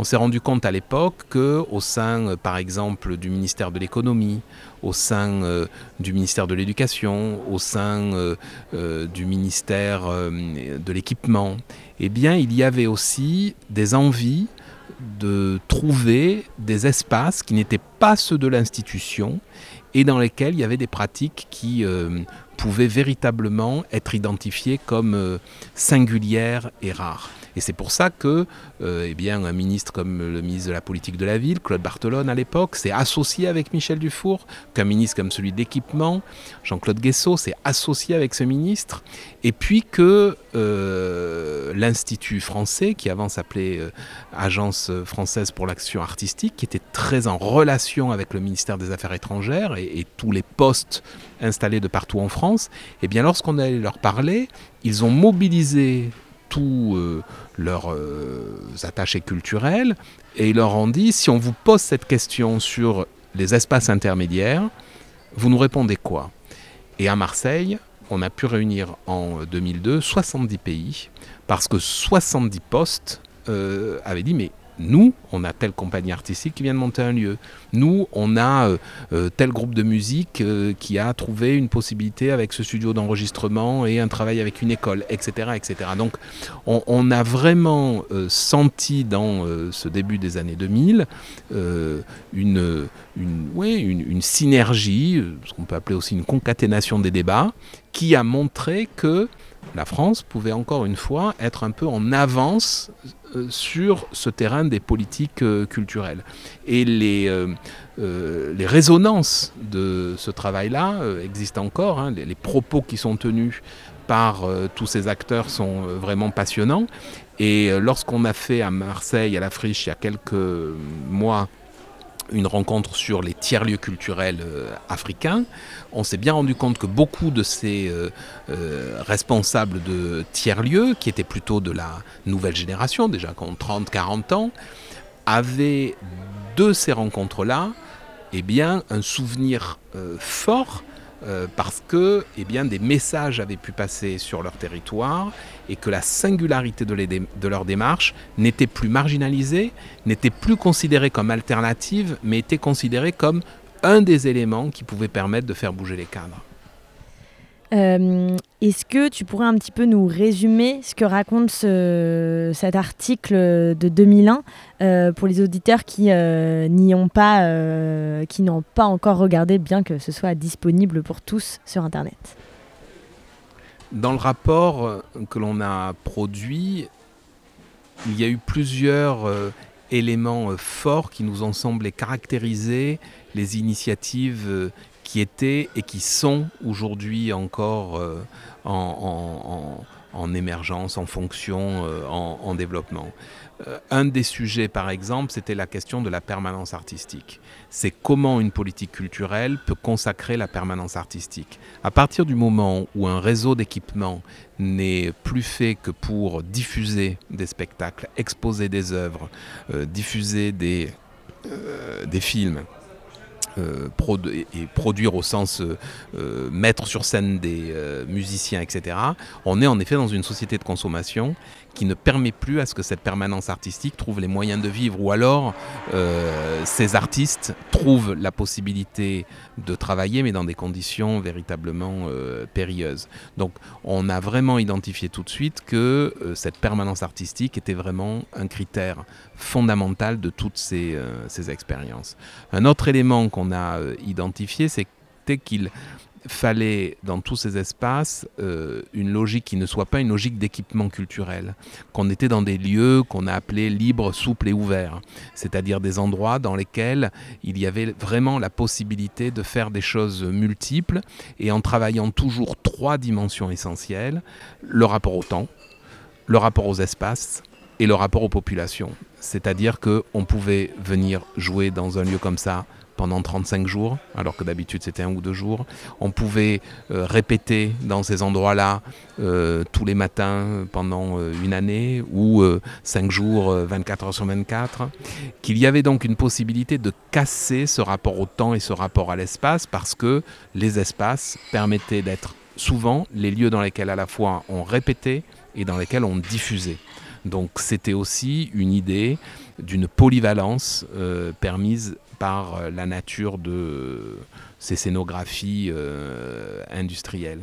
On s'est rendu compte à l'époque que, au sein, euh, par exemple, du ministère de l'économie, au sein euh, du ministère de l'éducation, au sein euh, du ministère de l'équipement, eh bien, il y avait aussi des envies de trouver des espaces qui n'étaient pas ceux de l'institution et dans lesquels il y avait des pratiques qui pouvaient véritablement être identifiées comme singulières et rares. Et c'est pour ça que euh, eh bien, un ministre comme le ministre de la politique de la ville, Claude Barthelone à l'époque, s'est associé avec Michel Dufour, qu'un ministre comme celui d'équipement, Jean-Claude Guessot, s'est associé avec ce ministre, et puis que euh, l'Institut français, qui avant s'appelait euh, Agence française pour l'action artistique, qui était très en relation avec le ministère des Affaires étrangères et, et tous les postes installés de partout en France, eh bien lorsqu'on allait leur parler, ils ont mobilisé tous euh, leurs euh, attachés culturels et ils leur ont dit si on vous pose cette question sur les espaces intermédiaires, vous nous répondez quoi? Et à Marseille, on a pu réunir en 2002 70 pays parce que 70 postes euh, avaient dit mais nous, on a telle compagnie artistique qui vient de monter un lieu. Nous, on a euh, euh, tel groupe de musique euh, qui a trouvé une possibilité avec ce studio d'enregistrement et un travail avec une école, etc. etc. Donc, on, a vraiment senti dans ce début des années 2000 une, une, synergie, ce qu'on peut appeler aussi une concaténation des débats, qui a montré que la France pouvait encore une fois être un peu en avance sur ce terrain des politiques culturelles. Et les, les résonances de ce travail-là existent encore. Hein. les, propos qui sont tenus par tous ces acteurs sont vraiment passionnants. Et lorsqu'on a fait à Marseille, à la Friche, il y a quelques mois, une rencontre sur les tiers-lieux culturels euh, africains, on s'est bien rendu compte que beaucoup de ces euh, euh, responsables de tiers-lieux, qui étaient plutôt de la nouvelle génération, déjà qui ont 30-40 ans, avaient de ces rencontres-là eh bien, un souvenir fort euh, parce que eh bien, des messages avaient pu passer sur leur territoire et que la singularité de, de leur démarche n'était plus marginalisée, n'était plus considérée comme alternative, mais était considérée comme un des éléments qui pouvait permettre de faire bouger les cadres. Euh, est-ce que tu pourrais un petit peu nous résumer ce que raconte cet article de 2001 euh, pour les auditeurs qui euh, n'y ont pas, qui n'ont pas encore regardé, bien que ce soit disponible pour tous sur Internet? Dans le rapport que l'on a produit, il y a eu plusieurs éléments forts qui nous ont semblé caractériser les initiatives qui étaient et qui sont aujourd'hui encore euh, en, émergence, en fonction, euh, en, développement. Euh, un des sujets, par exemple, c'était la question de la permanence artistique. C'est comment une politique culturelle peut consacrer la permanence artistique. À partir du moment où un réseau d'équipements n'est plus fait que pour diffuser des spectacles, exposer des œuvres, diffuser des, des films, euh, et produire au sens euh, euh, mettre sur scène des musiciens, etc., on est en effet dans une société de consommation qui ne permet plus à ce que cette permanence artistique trouve les moyens de vivre, ou alors euh, ces artistes trouvent la possibilité de travailler, mais dans des conditions véritablement euh, périlleuses. Donc on a vraiment identifié tout de suite que euh, cette permanence artistique était vraiment un critère fondamental de toutes ces, ces expériences. Un autre élément qu'on a identifié, c'était qu'il fallait dans tous ces espaces euh, une logique qui ne soit pas une logique d'équipement culturel, qu'on était dans des lieux qu'on a appelés libres, souples et ouverts, c'est-à-dire des endroits dans lesquels il y avait vraiment la possibilité de faire des choses multiples et en travaillant toujours trois dimensions essentielles, le rapport au temps, le rapport aux espaces et le rapport aux populations. C'est-à-dire qu'on pouvait venir jouer dans un lieu comme ça pendant 35 jours, alors que d'habitude c'était un ou deux jours. On pouvait euh, répéter dans ces endroits-là euh, tous les matins pendant euh, une année ou 5 jours, 24 heures sur 24. Qu'il y avait donc une possibilité de casser ce rapport au temps et ce rapport à l'espace parce que les espaces permettaient d'être souvent les lieux dans lesquels à la fois on répétait et dans lesquels on diffusait. Donc c'était aussi une idée d'une polyvalence permise par euh, la nature de ces scénographies euh, industrielles.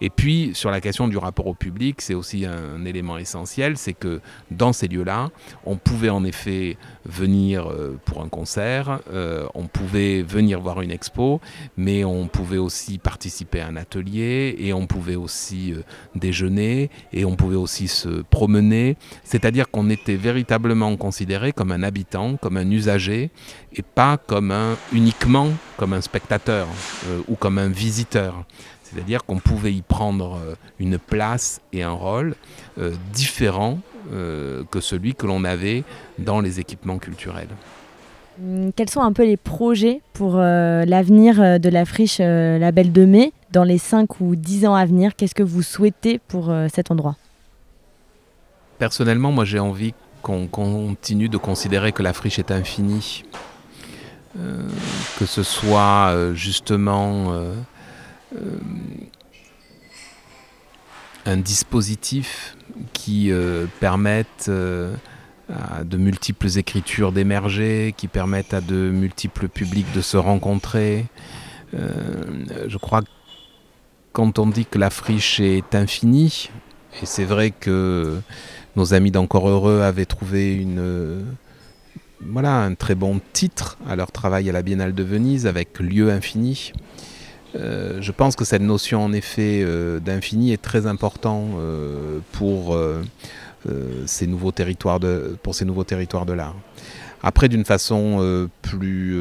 Et puis, sur la question du rapport au public, c'est aussi un, élément essentiel, c'est que dans ces lieux-là, on pouvait en effet venir euh, pour un concert, euh, on pouvait venir voir une expo, mais on pouvait aussi participer à un atelier, et on pouvait aussi déjeuner, et on pouvait aussi se promener, c'est-à-dire qu'on était véritablement considéré comme un habitant, comme un usager, et pas comme un, uniquement comme un spectateur euh, ou comme un visiteur. C'est-à-dire qu'on pouvait y prendre euh, une place et un rôle euh, différent que celui que l'on avait dans les équipements culturels. Hum, quels sont un peu les projets pour l'avenir de la friche La Belle de Mai dans les 5 ou 10 ans à venir? Qu'est-ce que vous souhaitez pour cet endroit? Personnellement, moi j'ai envie qu'on continue de considérer que la friche est infinie. Euh, que ce soit euh, justement un dispositif qui permette à de multiples écritures d'émerger, qui permettent à de multiples publics de se rencontrer. je crois que quand on dit que la friche est infinie, et c'est vrai que nos amis d'Encore Heureux avaient trouvé une, voilà, un très bon titre à leur travail à la Biennale de Venise avec Lieu infini. Euh, je pense que cette notion en effet euh, d'infini est très importante euh, pour ces nouveaux territoires de, pour ces nouveaux territoires de l'art. Après, d'une façon plus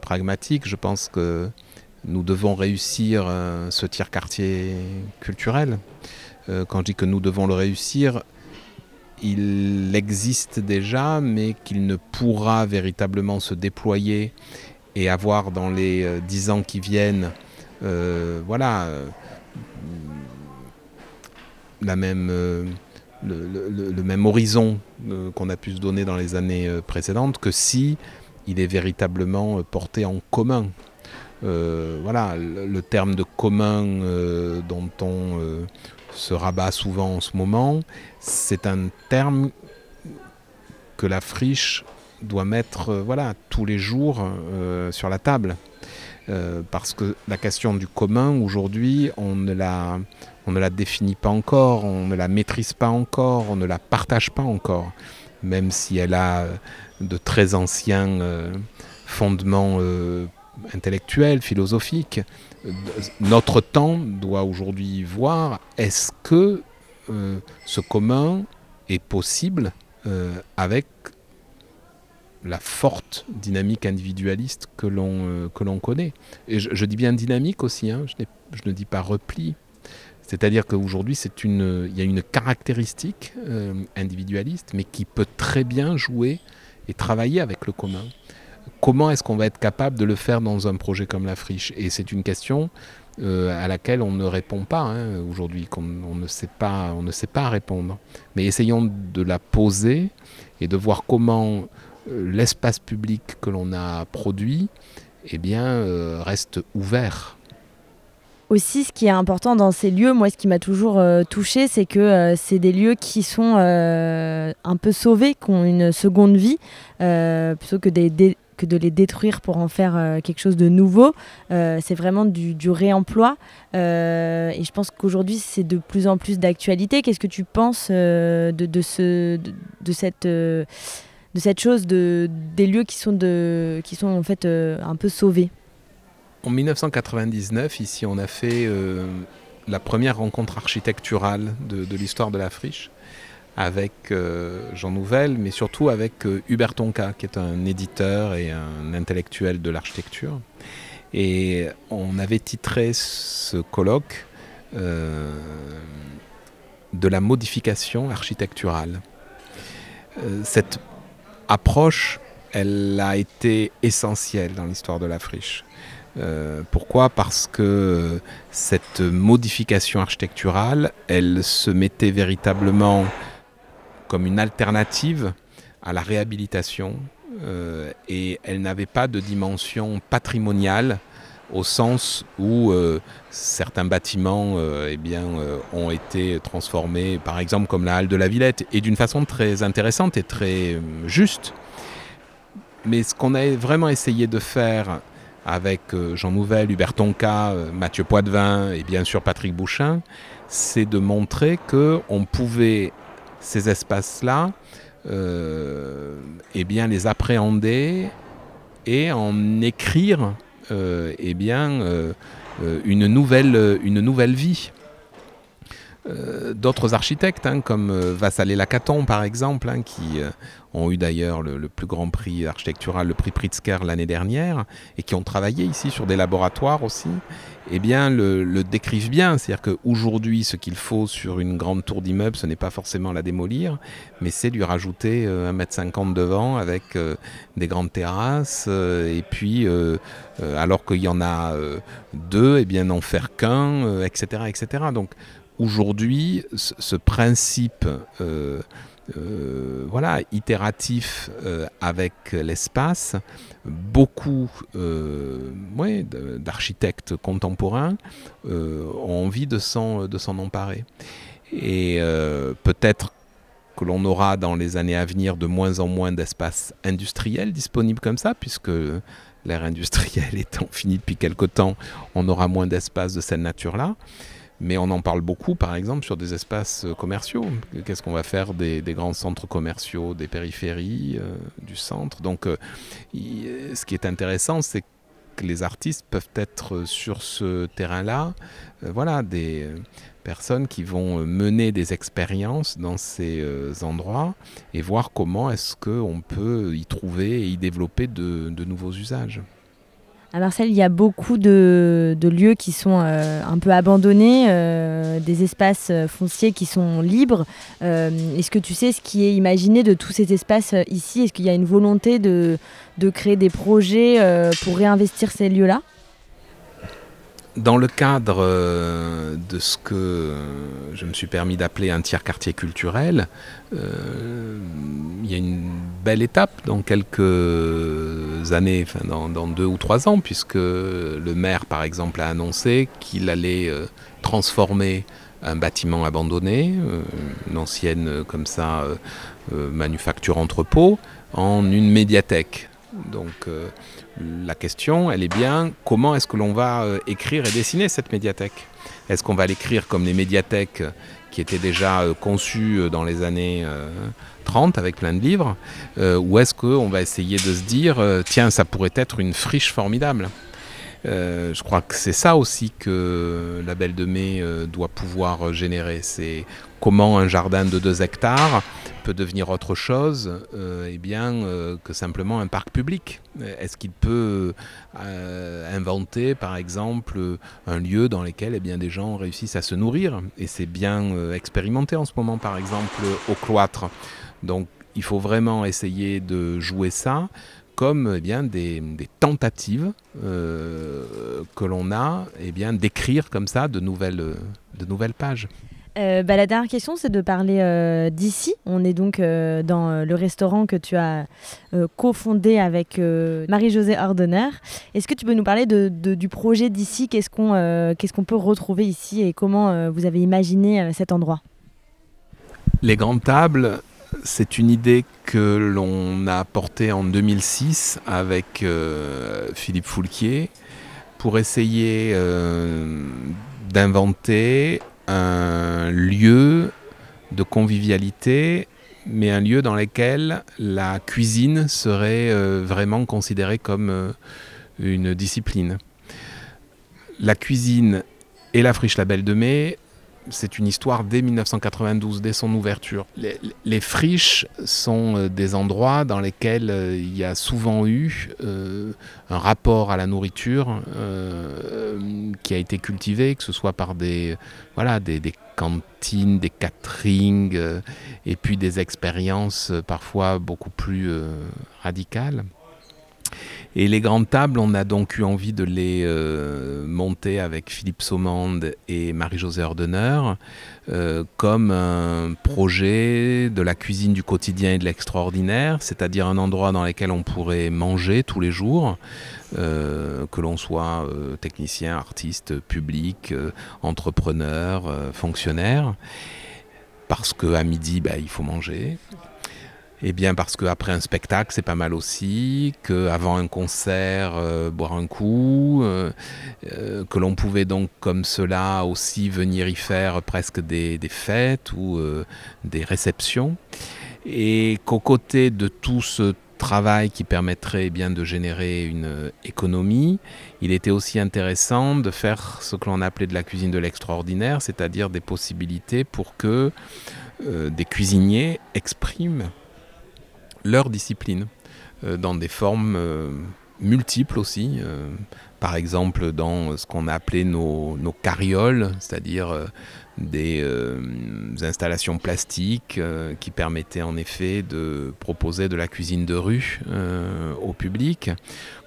pragmatique, je pense que nous devons réussir ce tiers-quartier culturel. quand je dis que nous devons le réussir, il existe déjà, mais qu'il ne pourra véritablement se déployer et avoir dans les dix ans qui viennent, voilà, euh, la même, le, même horizon qu'on a pu se donner dans les années précédentes que si il est véritablement porté en commun. voilà, le, terme de commun dont on se rabat souvent en ce moment, c'est un terme que la friche doit mettre euh, voilà, tous les jours euh, sur la table. Euh, parce que la question du commun, aujourd'hui, on, ne la, on ne la définit pas encore, on ne la maîtrise pas encore, on ne la partage pas encore, même si elle a de très anciens fondements intellectuels, philosophiques. Notre temps doit aujourd'hui voir est-ce que ce commun est possible avec la forte dynamique individualiste que l'on euh, que l'on connaît. Et je, dis bien dynamique aussi, hein, je, ne dis pas repli. C'est-à-dire qu'aujourd'hui, c'est une, il y a une caractéristique euh, individualiste, mais qui peut très bien jouer et travailler avec le commun. Comment est-ce qu'on va être capable de le faire dans un projet comme la friche? Et c'est une question euh, à laquelle on ne répond pas hein, aujourd'hui, qu'on on ne sait pas, on ne sait pas répondre. Mais essayons de la poser et de voir comment l'espace public que l'on a produit eh bien, euh, reste ouvert. Aussi, ce qui est important dans ces lieux, moi, ce qui m'a toujours euh, touché, c'est que c'est des lieux qui sont un peu sauvés, qui ont une seconde vie, plutôt que, de les détruire pour en faire quelque chose de nouveau. c'est vraiment du, réemploi. et je pense qu'aujourd'hui, c'est de plus en plus d'actualité. Qu'est-ce que tu penses de, ce, de cette de cette chose de, des lieux qui sont, de, qui sont en fait euh, un peu sauvés En 1999, ici, on a fait euh, la première rencontre architecturale de, l'histoire de la friche avec euh, Jean Nouvel, mais surtout avec Hubert Tonka, qui est un éditeur et un intellectuel de l'architecture. Et on avait titré ce colloque de la modification architecturale. cette approche, elle a été essentielle dans l'histoire de la friche. Euh, pourquoi? Parce que cette modification architecturale, elle se mettait véritablement comme une alternative à la réhabilitation euh, et elle n'avait pas de dimension patrimoniale au sens où euh, certains bâtiments euh, eh bien, euh, ont été transformés, par exemple comme la halle de la Villette, et d'une façon très intéressante et très juste. Mais ce qu'on a vraiment essayé de faire avec Jean Nouvel, Hubert Tonka, Mathieu Poitvin et bien sûr Patrick Bouchin, c'est de montrer que on pouvait ces espaces-là eh bien les appréhender et en écrire euh, eh bien, euh, euh, une, nouvelle, une nouvelle vie. D'autres architectes, hein, comme Vassalé Lacaton par exemple, hein, qui ont eu d'ailleurs le, plus grand prix architectural, le prix Pritzker l'année dernière, et qui ont travaillé ici sur des laboratoires aussi, eh bien, le, décrivent bien. C'est-à-dire qu'aujourd'hui, ce qu'il faut sur une grande tour d'immeuble, ce n'est pas forcément la démolir, mais c'est lui rajouter 1m50 devant avec des grandes terrasses, et puis, alors qu'il y en a deux, eh bien, n'en faire qu'un, etc., etc. Donc, aujourd'hui, ce, principe euh, voilà, itératif euh, avec l'espace. Beaucoup euh, d'architectes contemporains ont envie de s'en emparer. Et peut-être que l'on aura dans les années à venir de moins en moins d'espaces industriels disponibles comme ça, puisque l'ère industrielle étant finie depuis quelque temps, on aura moins d'espaces de cette nature-là. Mais on en parle beaucoup, par exemple, sur des espaces euh, commerciaux. Qu'est-ce qu'on va faire des, grands centres commerciaux, des périphéries, euh, du centre? Donc, euh, ce qui est intéressant, c'est les artistes peuvent être sur ce terrain-là, voilà, des personnes qui vont mener des expériences dans ces endroits et voir comment est-ce qu'on peut y trouver et y développer de nouveaux usages. À Marseille, il y a beaucoup de, lieux qui sont euh, un peu abandonnés, euh, des espaces euh, fonciers qui sont libres. Est-ce que tu sais ce qui est imaginé de tous ces espaces ici? Est-ce qu'il y a une volonté de créer des projets pour réinvestir ces lieux-là? Dans le cadre euh, de ce que je me suis permis d'appeler un tiers quartier culturel, euh, il y a une belle étape dans quelques années, enfin dans, deux ou trois ans, puisque le maire, par exemple, a annoncé qu'il allait euh, transformer un bâtiment abandonné, une ancienne comme ça manufacture entrepôt, en une médiathèque. Donc la question, elle est bien comment est-ce que l'on va euh, écrire et dessiner cette médiathèque? Est-ce qu'on va l'écrire comme les médiathèques qui étaient déjà euh, conçues euh, dans les années 30 avec plein de livres? Ou est-ce qu'on va essayer de se dire, tiens, ça pourrait être une friche formidable? Je crois que c'est ça aussi que la Belle de Mai doit pouvoir générer. C'est comment un jardin de 2 hectares peut devenir autre chose euh, eh bien, euh, que simplement un parc public Est-ce qu'il peut euh, inventer, par exemple, un lieu dans lequel eh bien, des gens réussissent à se nourrir? Et c'est bien expérimenté en ce moment, par exemple, au cloître. Donc, il faut vraiment essayer de jouer ça comme eh bien, des, tentatives que l'on a eh bien, d'écrire comme ça de nouvelles, de nouvelles pages. Euh, bah, la dernière question, c'est de parler euh, d'ici. On est donc euh, dans le restaurant que tu as cofondé avec Marie-Josée Ordener. Est-ce que tu peux nous parler de, du projet d'ici? Qu'est-ce qu'on qu'est-ce qu'on peut retrouver ici et comment vous avez imaginé cet endroit? Les grandes tables, c'est une idée que l'on a portée en 2006 avec Philippe Foulquier pour essayer d'inventer un lieu de convivialité, mais un lieu dans lequel la cuisine serait euh, vraiment considérée comme euh, une discipline. La cuisine et la friche Label de Mai c'est une histoire dès 1992, dès son ouverture. Les, friches sont euh, des endroits dans lesquels euh, il y a souvent eu euh, un rapport à la nourriture qui a été cultivé, que ce soit par des, voilà, des, des cantines, des caterings, et puis des expériences parfois beaucoup plus radicales. Et les grandes tables, on a donc eu envie de les euh, monter avec Philippe Saumande et Marie-Josée Ordener euh, comme un projet de la cuisine du quotidien et de l'extraordinaire, c'est-à-dire un endroit dans lequel on pourrait manger tous les jours, euh, que l'on soit technicien, artiste, public, entrepreneur, fonctionnaire parce qu'à midi, bah, il faut manger. Eh bien parce qu'après un spectacle, c'est pas mal aussi, qu'avant un concert, euh, boire un coup, euh, euh, que l'on pouvait donc comme cela aussi venir y faire presque des, fêtes ou des réceptions. Et qu'au côté de tout ce travail qui permettrait eh bien de générer une économie, il était aussi intéressant de faire ce que l'on appelait de la cuisine de l'extraordinaire, c'est-à-dire des possibilités pour que des cuisiniers expriment leur discipline euh, dans des formes euh, multiples aussi. Euh, par exemple, dans ce qu'on a appelé nos, carrioles, c'est-à-dire des installations plastiques qui permettaient en effet de proposer de la cuisine de rue au public,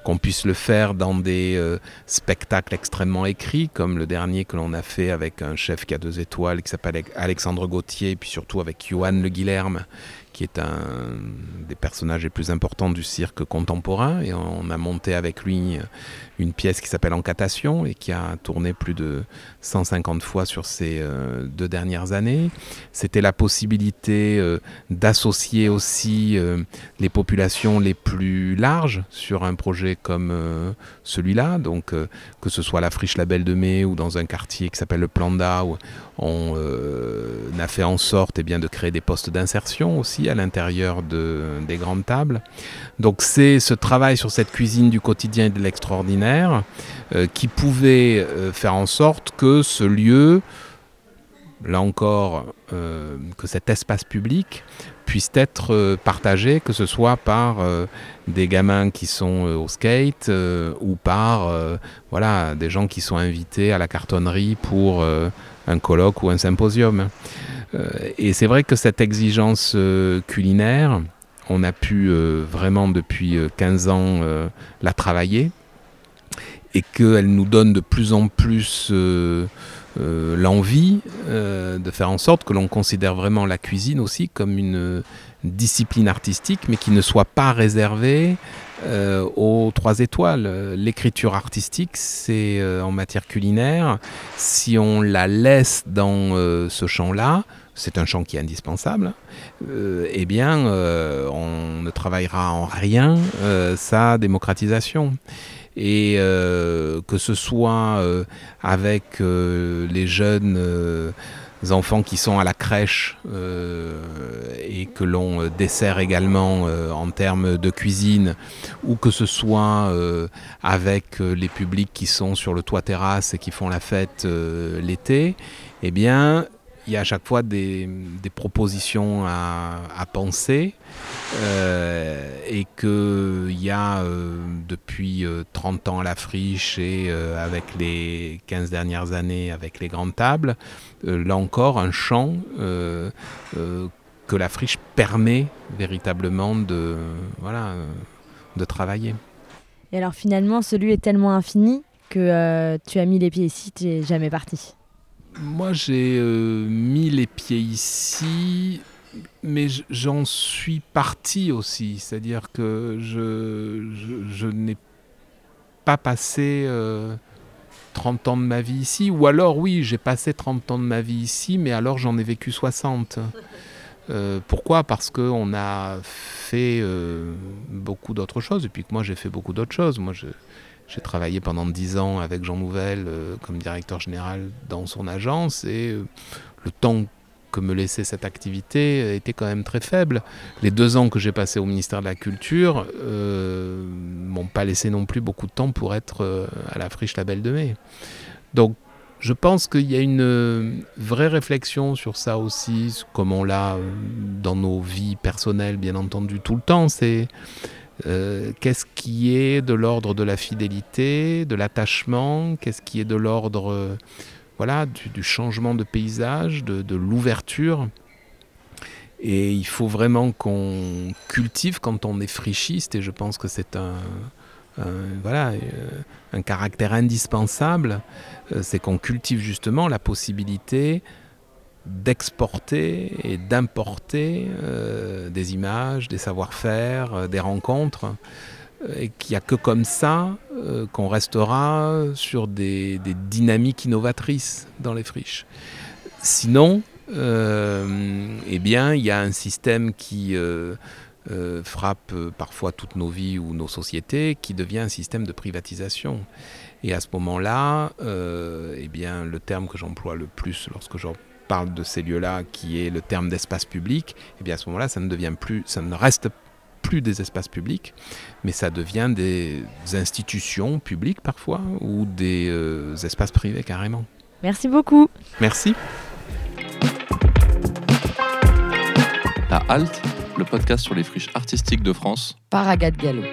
qu'on puisse le faire dans des spectacles extrêmement écrits, comme le dernier que l'on a fait avec un chef qui a deux étoiles, qui s'appelle Alexandre Gauthier, et puis surtout avec Johan Le Guilherme, qui est un des personnages les plus importants du cirque contemporain. Et on a monté avec lui une pièce qui s'appelle Encatation et qui a tourné plus de 150 fois sur ces euh, deux dernières années. C'était la possibilité euh, d'associer aussi euh, les populations les plus larges sur un projet comme celui-là. Donc que ce soit la friche Label de Mai ou dans un quartier qui s'appelle le Planda où on a fait en sorte eh bien, de créer des postes d'insertion aussi à l'intérieur de, des grandes tables. Donc c'est ce travail sur cette cuisine du quotidien et de l'extraordinaire euh, qui pouvait euh, faire en sorte que ce lieu, là encore, euh, que cet espace public puisse être partagé, que ce soit par des gamins qui sont au skate ou par voilà, des gens qui sont invités à la cartonnerie pour un colloque ou un symposium. et c'est vrai que cette exigence culinaire, on a pu euh, vraiment depuis 15 euh, ans euh, la travailler et qu'elle nous donne de plus en plus l'envie de faire en sorte que l'on considère vraiment la cuisine aussi comme une discipline artistique, mais qui ne soit pas réservée aux trois étoiles. L'écriture artistique, c'est en matière culinaire, si on la laisse dans ce champ-là, c'est un champ qui est indispensable, euh, eh bien, euh, on ne travaillera en rien euh, sa démocratisation. Et que ce soit avec les jeunes enfants qui sont à la crèche et que l'on dessert également en termes de cuisine, ou que ce soit avec les publics qui sont sur le toit terrasse et qui font la fête l'été, eh bien, il y a à chaque fois des, propositions à, penser euh, et qu'il y a euh, depuis 30 euh, ans à la friche et avec les 15 dernières années avec les grandes tables, là encore un champ que la friche permet véritablement de, voilà, de travailler. Et alors finalement, celui est tellement infini que tu as mis les pieds ici, tu n'es jamais parti. Moi, j'ai euh, mis les pieds ici, mais j'en suis parti aussi. C'est-à-dire que je, n'ai pas passé 30 euh, ans de ma vie ici. Ou alors, oui, j'ai passé 30 ans de ma vie ici, mais alors j'en ai vécu 60. Euh, pourquoi? Parce qu'on a fait beaucoup d'autres choses, et puis que moi j'ai fait beaucoup d'autres choses. Moi, j'ai travaillé pendant dix ans avec Jean Nouvel euh, comme directeur général dans son agence et euh, le temps que me laissait cette activité était quand même très faible. Les deux ans que j'ai passé au ministère de la Culture euh, m'ont pas laissé non plus beaucoup de temps pour être euh, à la friche Label de Mai. Donc je pense qu'il y a une vraie réflexion sur ça aussi, comme on l'a dans nos vies personnelles, bien entendu, tout le temps. C'est euh, qu'est-ce qui est de l'ordre de la fidélité, de l'attachement, qu'est-ce qui est de l'ordre euh, voilà, du, changement de paysage, de, l'ouverture. Et il faut vraiment qu'on cultive quand on est frichiste, et je pense que c'est un, voilà, euh, un caractère indispensable, c'est qu'on cultive justement la possibilité d'exporter et d'importer euh, des images, des savoir-faire, euh, des rencontres, euh, et qu'il n'y a que comme ça qu'on restera sur des, dynamiques innovatrices dans les friches. Sinon, eh bien, il y a un système qui frappe parfois toutes nos vies ou nos sociétés, qui devient un système de privatisation. Et à ce moment-là, eh bien, le terme que j'emploie le plus lorsque j'en parle de ces lieux-là, qui est le terme d'espace public, et eh bien à ce moment-là, ça ne devient plus, ça ne reste plus des espaces publics, mais ça devient des institutions publiques parfois ou des euh, espaces privés carrément. Merci beaucoup. Merci. La Halte, le podcast sur les friches artistiques de France. Par Agathe Gallo.